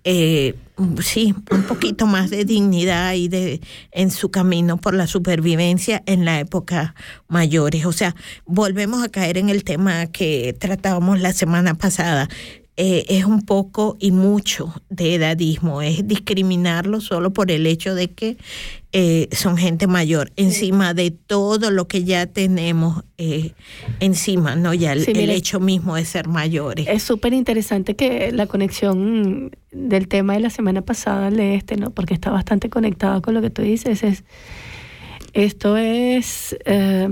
eh, sí, un poquito más de dignidad y de en su camino por la supervivencia en la época mayores. O sea, volvemos a caer en el tema que tratábamos la semana pasada. Eh, es un poco y mucho de edadismo, es discriminarlo solo por el hecho de que eh, son gente mayor, encima de todo lo que ya tenemos eh, encima, ¿no? Ya el, Sí, el mire. hecho mismo de ser mayores. Es súper interesante que la conexión del tema de la semana pasada al de este, ¿no? Porque está bastante conectado con lo que tú dices. Es, esto es eh,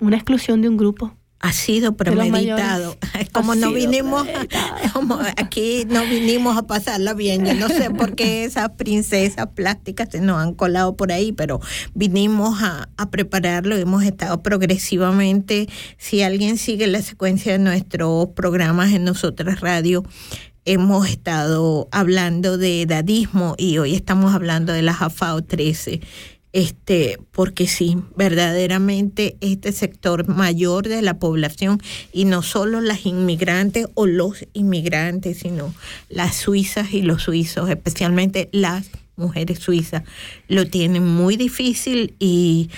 una exclusión de un grupo. Ha sido premeditado. Como Ha no vinimos, como aquí no vinimos a pasarla bien. Yo no sé por qué esas princesas plásticas se nos han colado por ahí, pero vinimos a, a prepararlo. Hemos estado progresivamente. Si alguien sigue la secuencia de nuestros programas en Nosotras Radio, hemos estado hablando de edadismo y hoy estamos hablando de la JAFAO 13. Este, porque sí, verdaderamente este sector mayor de la población y no solo las inmigrantes o los inmigrantes, sino las suizas y los suizos, especialmente las mujeres suizas, lo tienen muy difícil y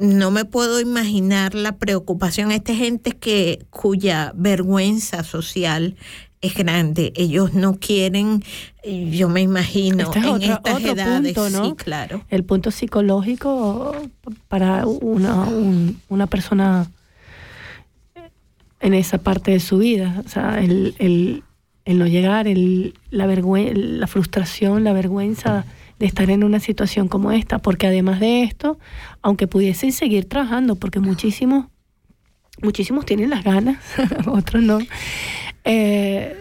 no me puedo imaginar la preocupación. Esta gente que cuya vergüenza social es grande. Ellos no quieren, yo me imagino, Este es en otro- estas otro edades. punto, ¿no? Sí, claro. El punto psicológico para una, un- una persona en esa parte de su vida. O sea, el, el- el no llegar, el, la, vergüe- la frustración, la vergüenza de estar en una situación como esta. Porque además de esto, aunque pudiesen seguir trabajando, porque muchísimos, muchísimos tienen las ganas, otros no, eh,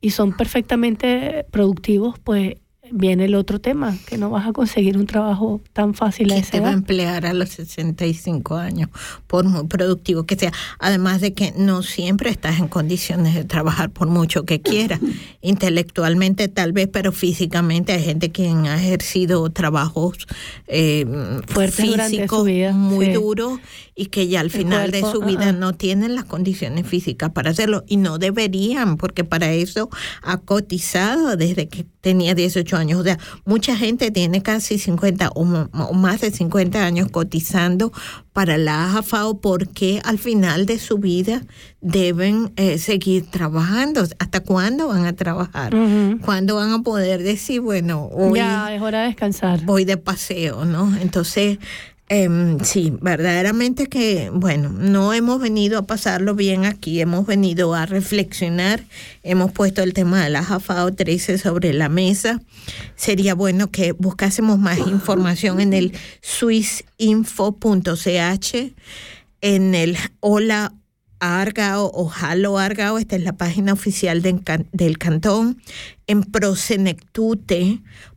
y son perfectamente productivos, pues viene el otro tema, que no vas a conseguir un trabajo tan fácil a ¿Quién esa te va a edad. emplear a los 65 años, por muy productivo que sea? Además de que no siempre estás en condiciones de trabajar por mucho que quieras. Intelectualmente tal vez, pero físicamente hay gente quien ha ejercido trabajos eh, físicos vida, muy sí. duros y que ya al final de su vida no tienen las condiciones físicas para hacerlo y no deberían, porque para eso ha cotizado desde que tenía 18 años. O sea, mucha gente tiene casi 50 o, o más de 50 años cotizando para la AJAFAO porque al final de su vida deben eh, seguir trabajando. ¿Hasta cuándo van a trabajar? Ujú. ¿Cuándo van a poder decir, bueno, hoy Ya, es hora de descansar. voy de paseo, ¿no? Entonces, em, sí, verdaderamente que, bueno, no hemos venido a pasarlo bien aquí, hemos venido a reflexionar, hemos puesto el tema de la JAFAO 13 sobre la mesa. Sería bueno que buscásemos más información en el swissinfo.ch, en el Hola Argao o Halo Argao, esta es la página oficial del, can- del cantón, en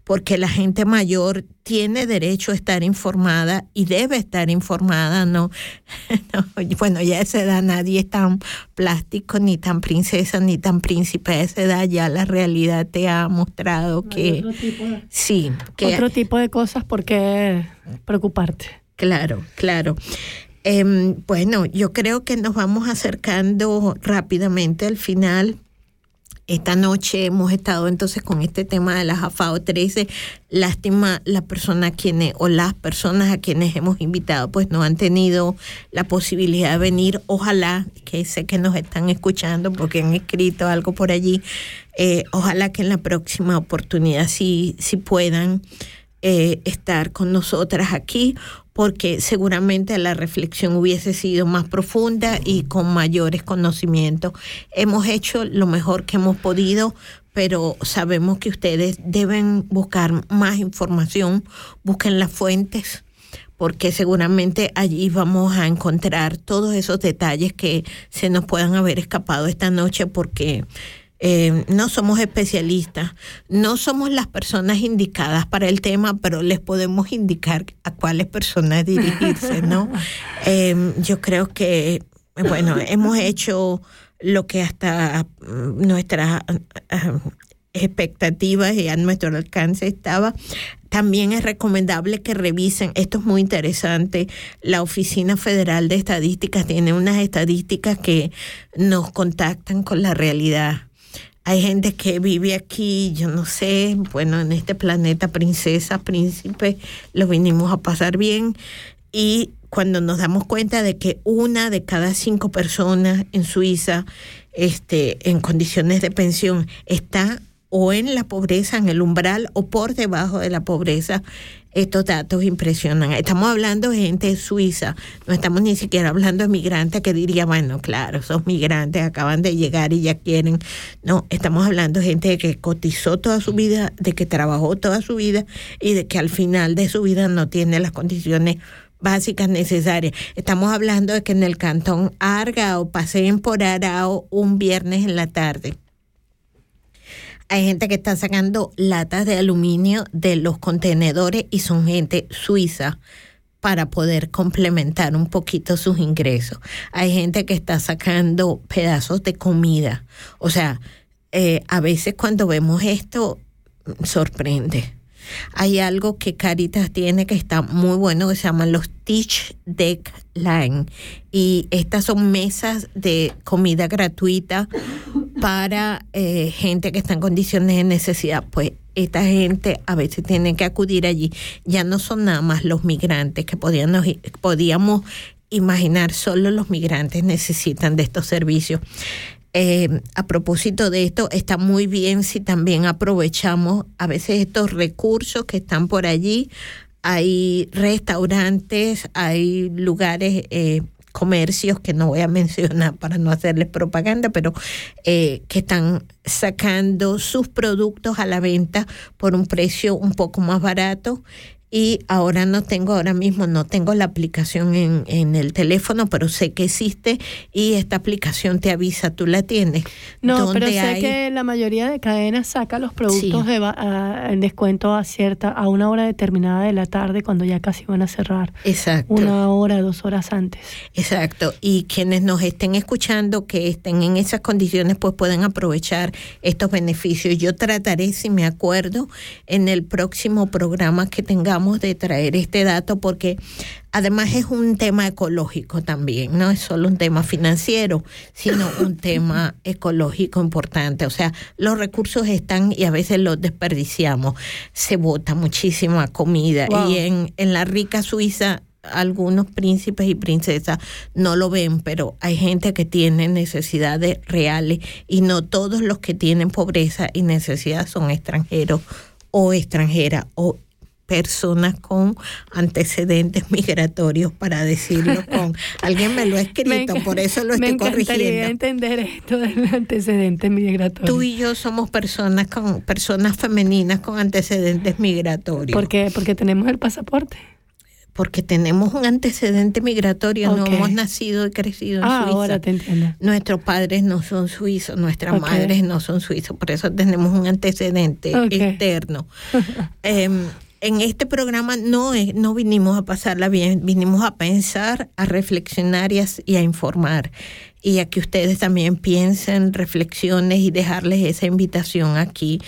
porque la gente mayor tiene derecho a estar informada y debe estar informada, ¿no? No, bueno, ya a esa edad nadie es tan plástico, ni tan princesa, ni tan príncipe. A esa edad ya la realidad te ha mostrado que otro tipo de- sí, que Otro tipo de cosas por qué preocuparte. Claro, claro. Em, bueno, yo creo que nos vamos acercando rápidamente al final. Esta noche hemos estado entonces con este tema de las AFAO 13. Lástima la persona a quienes o las personas a quienes hemos invitado pues no han tenido la posibilidad de venir. Ojalá que sé que nos están escuchando porque han escrito algo por allí. Eh, ojalá que en la próxima oportunidad sí, sí puedan eh, estar con nosotras aquí porque seguramente la reflexión hubiese sido más profunda y con mayores conocimientos. Hemos hecho lo mejor que hemos podido, pero sabemos que ustedes deben buscar más información, busquen las fuentes porque seguramente allí vamos a encontrar todos esos detalles que se nos puedan haber escapado esta noche porque eh, no somos especialistas, no somos las personas indicadas para el tema, pero les podemos indicar a cuáles personas dirigirse, ¿no? Eh, yo creo que, bueno, hemos hecho lo que hasta mm, nuestras expectativas y a nuestro alcance estaba. También es recomendable que revisen, esto es muy interesante, la Oficina Federal de Estadísticas tiene unas estadísticas que nos contactan con la realidad. Hay gente que vive aquí, yo no sé, bueno, en este planeta princesa, príncipe, lo vinimos a pasar bien. Y cuando nos damos cuenta de que una de cada cinco personas en Suiza este, en condiciones de pensión está o en la pobreza, en el umbral o por debajo de la pobreza, estos datos impresionan. Estamos hablando de gente suiza, no estamos ni siquiera hablando de migrantes que diría, bueno, claro, esos migrantes acaban de llegar y ya quieren. No, estamos hablando de gente que cotizó toda su vida, de que trabajó toda su vida y de que al final de su vida no tiene las condiciones básicas necesarias. Estamos hablando de que en el cantón Argao paseen por Arao un viernes en la tarde. Hay gente que está sacando latas de aluminio de los contenedores y son gente suiza para poder complementar un poquito sus ingresos. Hay gente que está sacando pedazos de comida. O sea, eh, a veces cuando vemos esto, sorprende. Hay algo que Caritas tiene que está muy bueno que se llaman los Teach Deck Line. Y estas son mesas de comida gratuita para eh, gente que está en condiciones de necesidad. Pues esta gente a veces tiene que acudir allí. Ya no son nada más los migrantes que podíamos, podíamos imaginar, solo los migrantes necesitan de estos servicios. Eh, a propósito de esto, está muy bien si también aprovechamos a veces estos recursos que están por allí. Hay restaurantes, hay lugares, eh, comercios que no voy a mencionar para no hacerles propaganda, pero eh, que están sacando sus productos a la venta por un precio un poco más barato y ahora no tengo, ahora mismo no tengo la aplicación en, en el teléfono, pero sé que existe y esta aplicación te avisa, tú la tienes. No, pero ¿Dónde sé hay? que la mayoría de cadenas saca los productos Sí. de a- en descuento a cierta a una hora determinada de la tarde cuando ya casi van a cerrar. Exacto. Una hora, dos horas antes. Exacto, y quienes nos estén escuchando que estén en esas condiciones pues pueden aprovechar estos beneficios. Yo trataré, si me acuerdo, en el próximo programa que tengamos de traer este dato porque además es un tema ecológico también, no es solo un tema financiero, sino un tema ecológico importante. O sea, los recursos están y a veces los desperdiciamos. Se bota muchísima comida Wow. y en, en la rica Suiza algunos príncipes y princesas no lo ven, pero hay gente que tiene necesidades reales y no todos los que tienen pobreza y necesidad son extranjeros o extranjeras o personas con antecedentes migratorios, para decirlo con... Alguien me lo ha escrito, por eso lo me estoy encantaría corrigiendo. entender esto del antecedente migratorio. Tú y yo somos personas con personas femeninas con antecedentes migratorios. ¿Por qué? Porque tenemos el pasaporte. porque tenemos un antecedente migratorio, no hemos nacido y crecido en Ah, Suiza. ahora te entiendo. Nuestros padres no son suizos, nuestras madres no son suizos, por eso tenemos un antecedente Ok. externo. Em, en este programa no, es- no vinimos a pasarla bien, vinimos a pensar, a reflexionar y a, y a informar. Y a que ustedes también piensen, reflexiones y dejarles esa invitación aquí.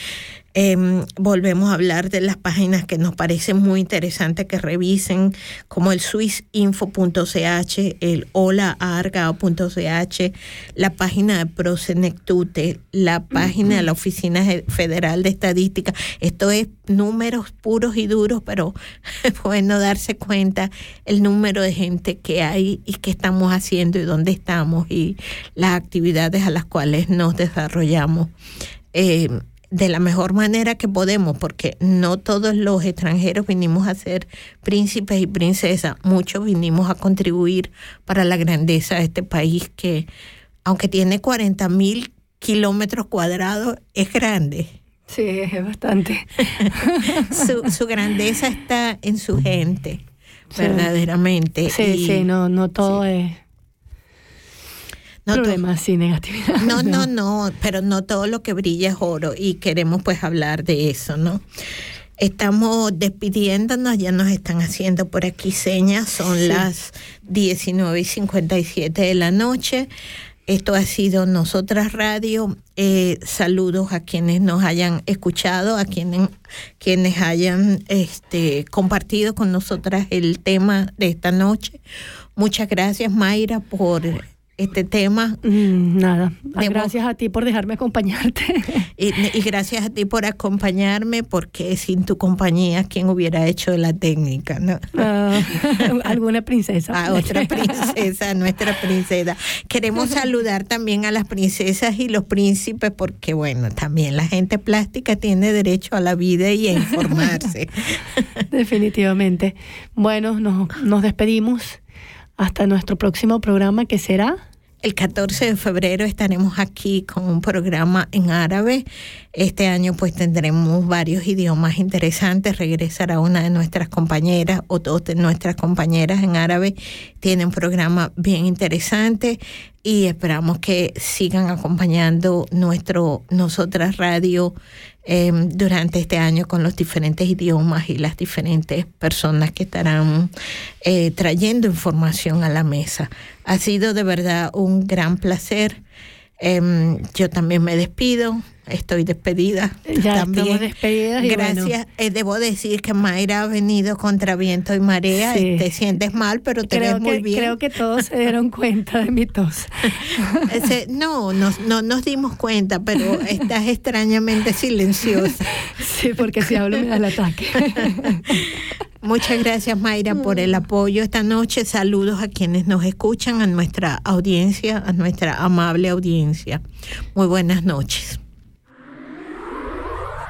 Em, volvemos a hablar de las páginas que nos parecen muy interesantes que revisen, como el swissinfo.ch, el holaargao.ch, la página de Prosenectute, la página de la Oficina Federal de Estadística. Esto es números puros y duros, pero bueno darse cuenta el número de gente que hay y qué estamos haciendo y dónde estamos y las actividades a las cuales nos desarrollamos. Eh, de la mejor manera que podemos, porque no todos los extranjeros vinimos a ser príncipes y princesas, muchos vinimos a contribuir para la grandeza de este país que, aunque tiene 40 mil kilómetros cuadrados, es grande. Sí, es bastante. su, su grandeza está en su gente, Sí. verdaderamente. Sí, Y- sí, no, no todo es No problemas y negatividad. No, no, no, pero no todo lo que brilla es oro y queremos pues hablar de eso, ¿no? Estamos despidiéndonos, ya nos están haciendo por aquí señas, son Sí. las 19 y 57 de la noche. Esto ha sido Nosotras Radio. Eh, saludos a quienes nos hayan escuchado, a quienes, quienes hayan este, compartido con nosotras el tema de esta noche. Muchas gracias, Mayra, por este tema. Mm, nada. Gracias a ti por dejarme acompañarte. Y, y gracias a ti por acompañarme, porque sin tu compañía, ¿quién hubiera hecho la técnica? ¿no? Ah, alguna princesa. A otra princesa, nuestra princesa. Queremos saludar también a las princesas y los príncipes, porque bueno, también la gente plástica tiene derecho a la vida y a informarse. Definitivamente. Bueno, nos, nos despedimos hasta nuestro próximo programa que será. El 14 de febrero estaremos aquí con un programa en árabe. Este año pues tendremos varios idiomas interesantes. Regresará una de nuestras compañeras o dos de nuestras compañeras en árabe. Tienen un programa bien interesante y esperamos que sigan acompañando nuestro Nosotras Radio eh, durante este año con los diferentes idiomas y las diferentes personas que estarán eh, trayendo información a la mesa. Ha sido de verdad un gran placer. Em, yo también me despido, estoy despedida. Ya también. despedidas y Gracias. bueno. Eh, debo decir que Mayra ha venido contra viento y marea. Sí. Te sientes mal, pero te Creo ves muy bien. creo que todos se dieron cuenta de mi tos. Ese- no, nos, no nos dimos cuenta, pero estás extrañamente silenciosa. Sí, porque si hablo me da el ataque. Muchas gracias Mayra por el apoyo esta noche. Saludos a quienes nos escuchan, a nuestra audiencia, a nuestra amable audiencia. Muy buenas noches.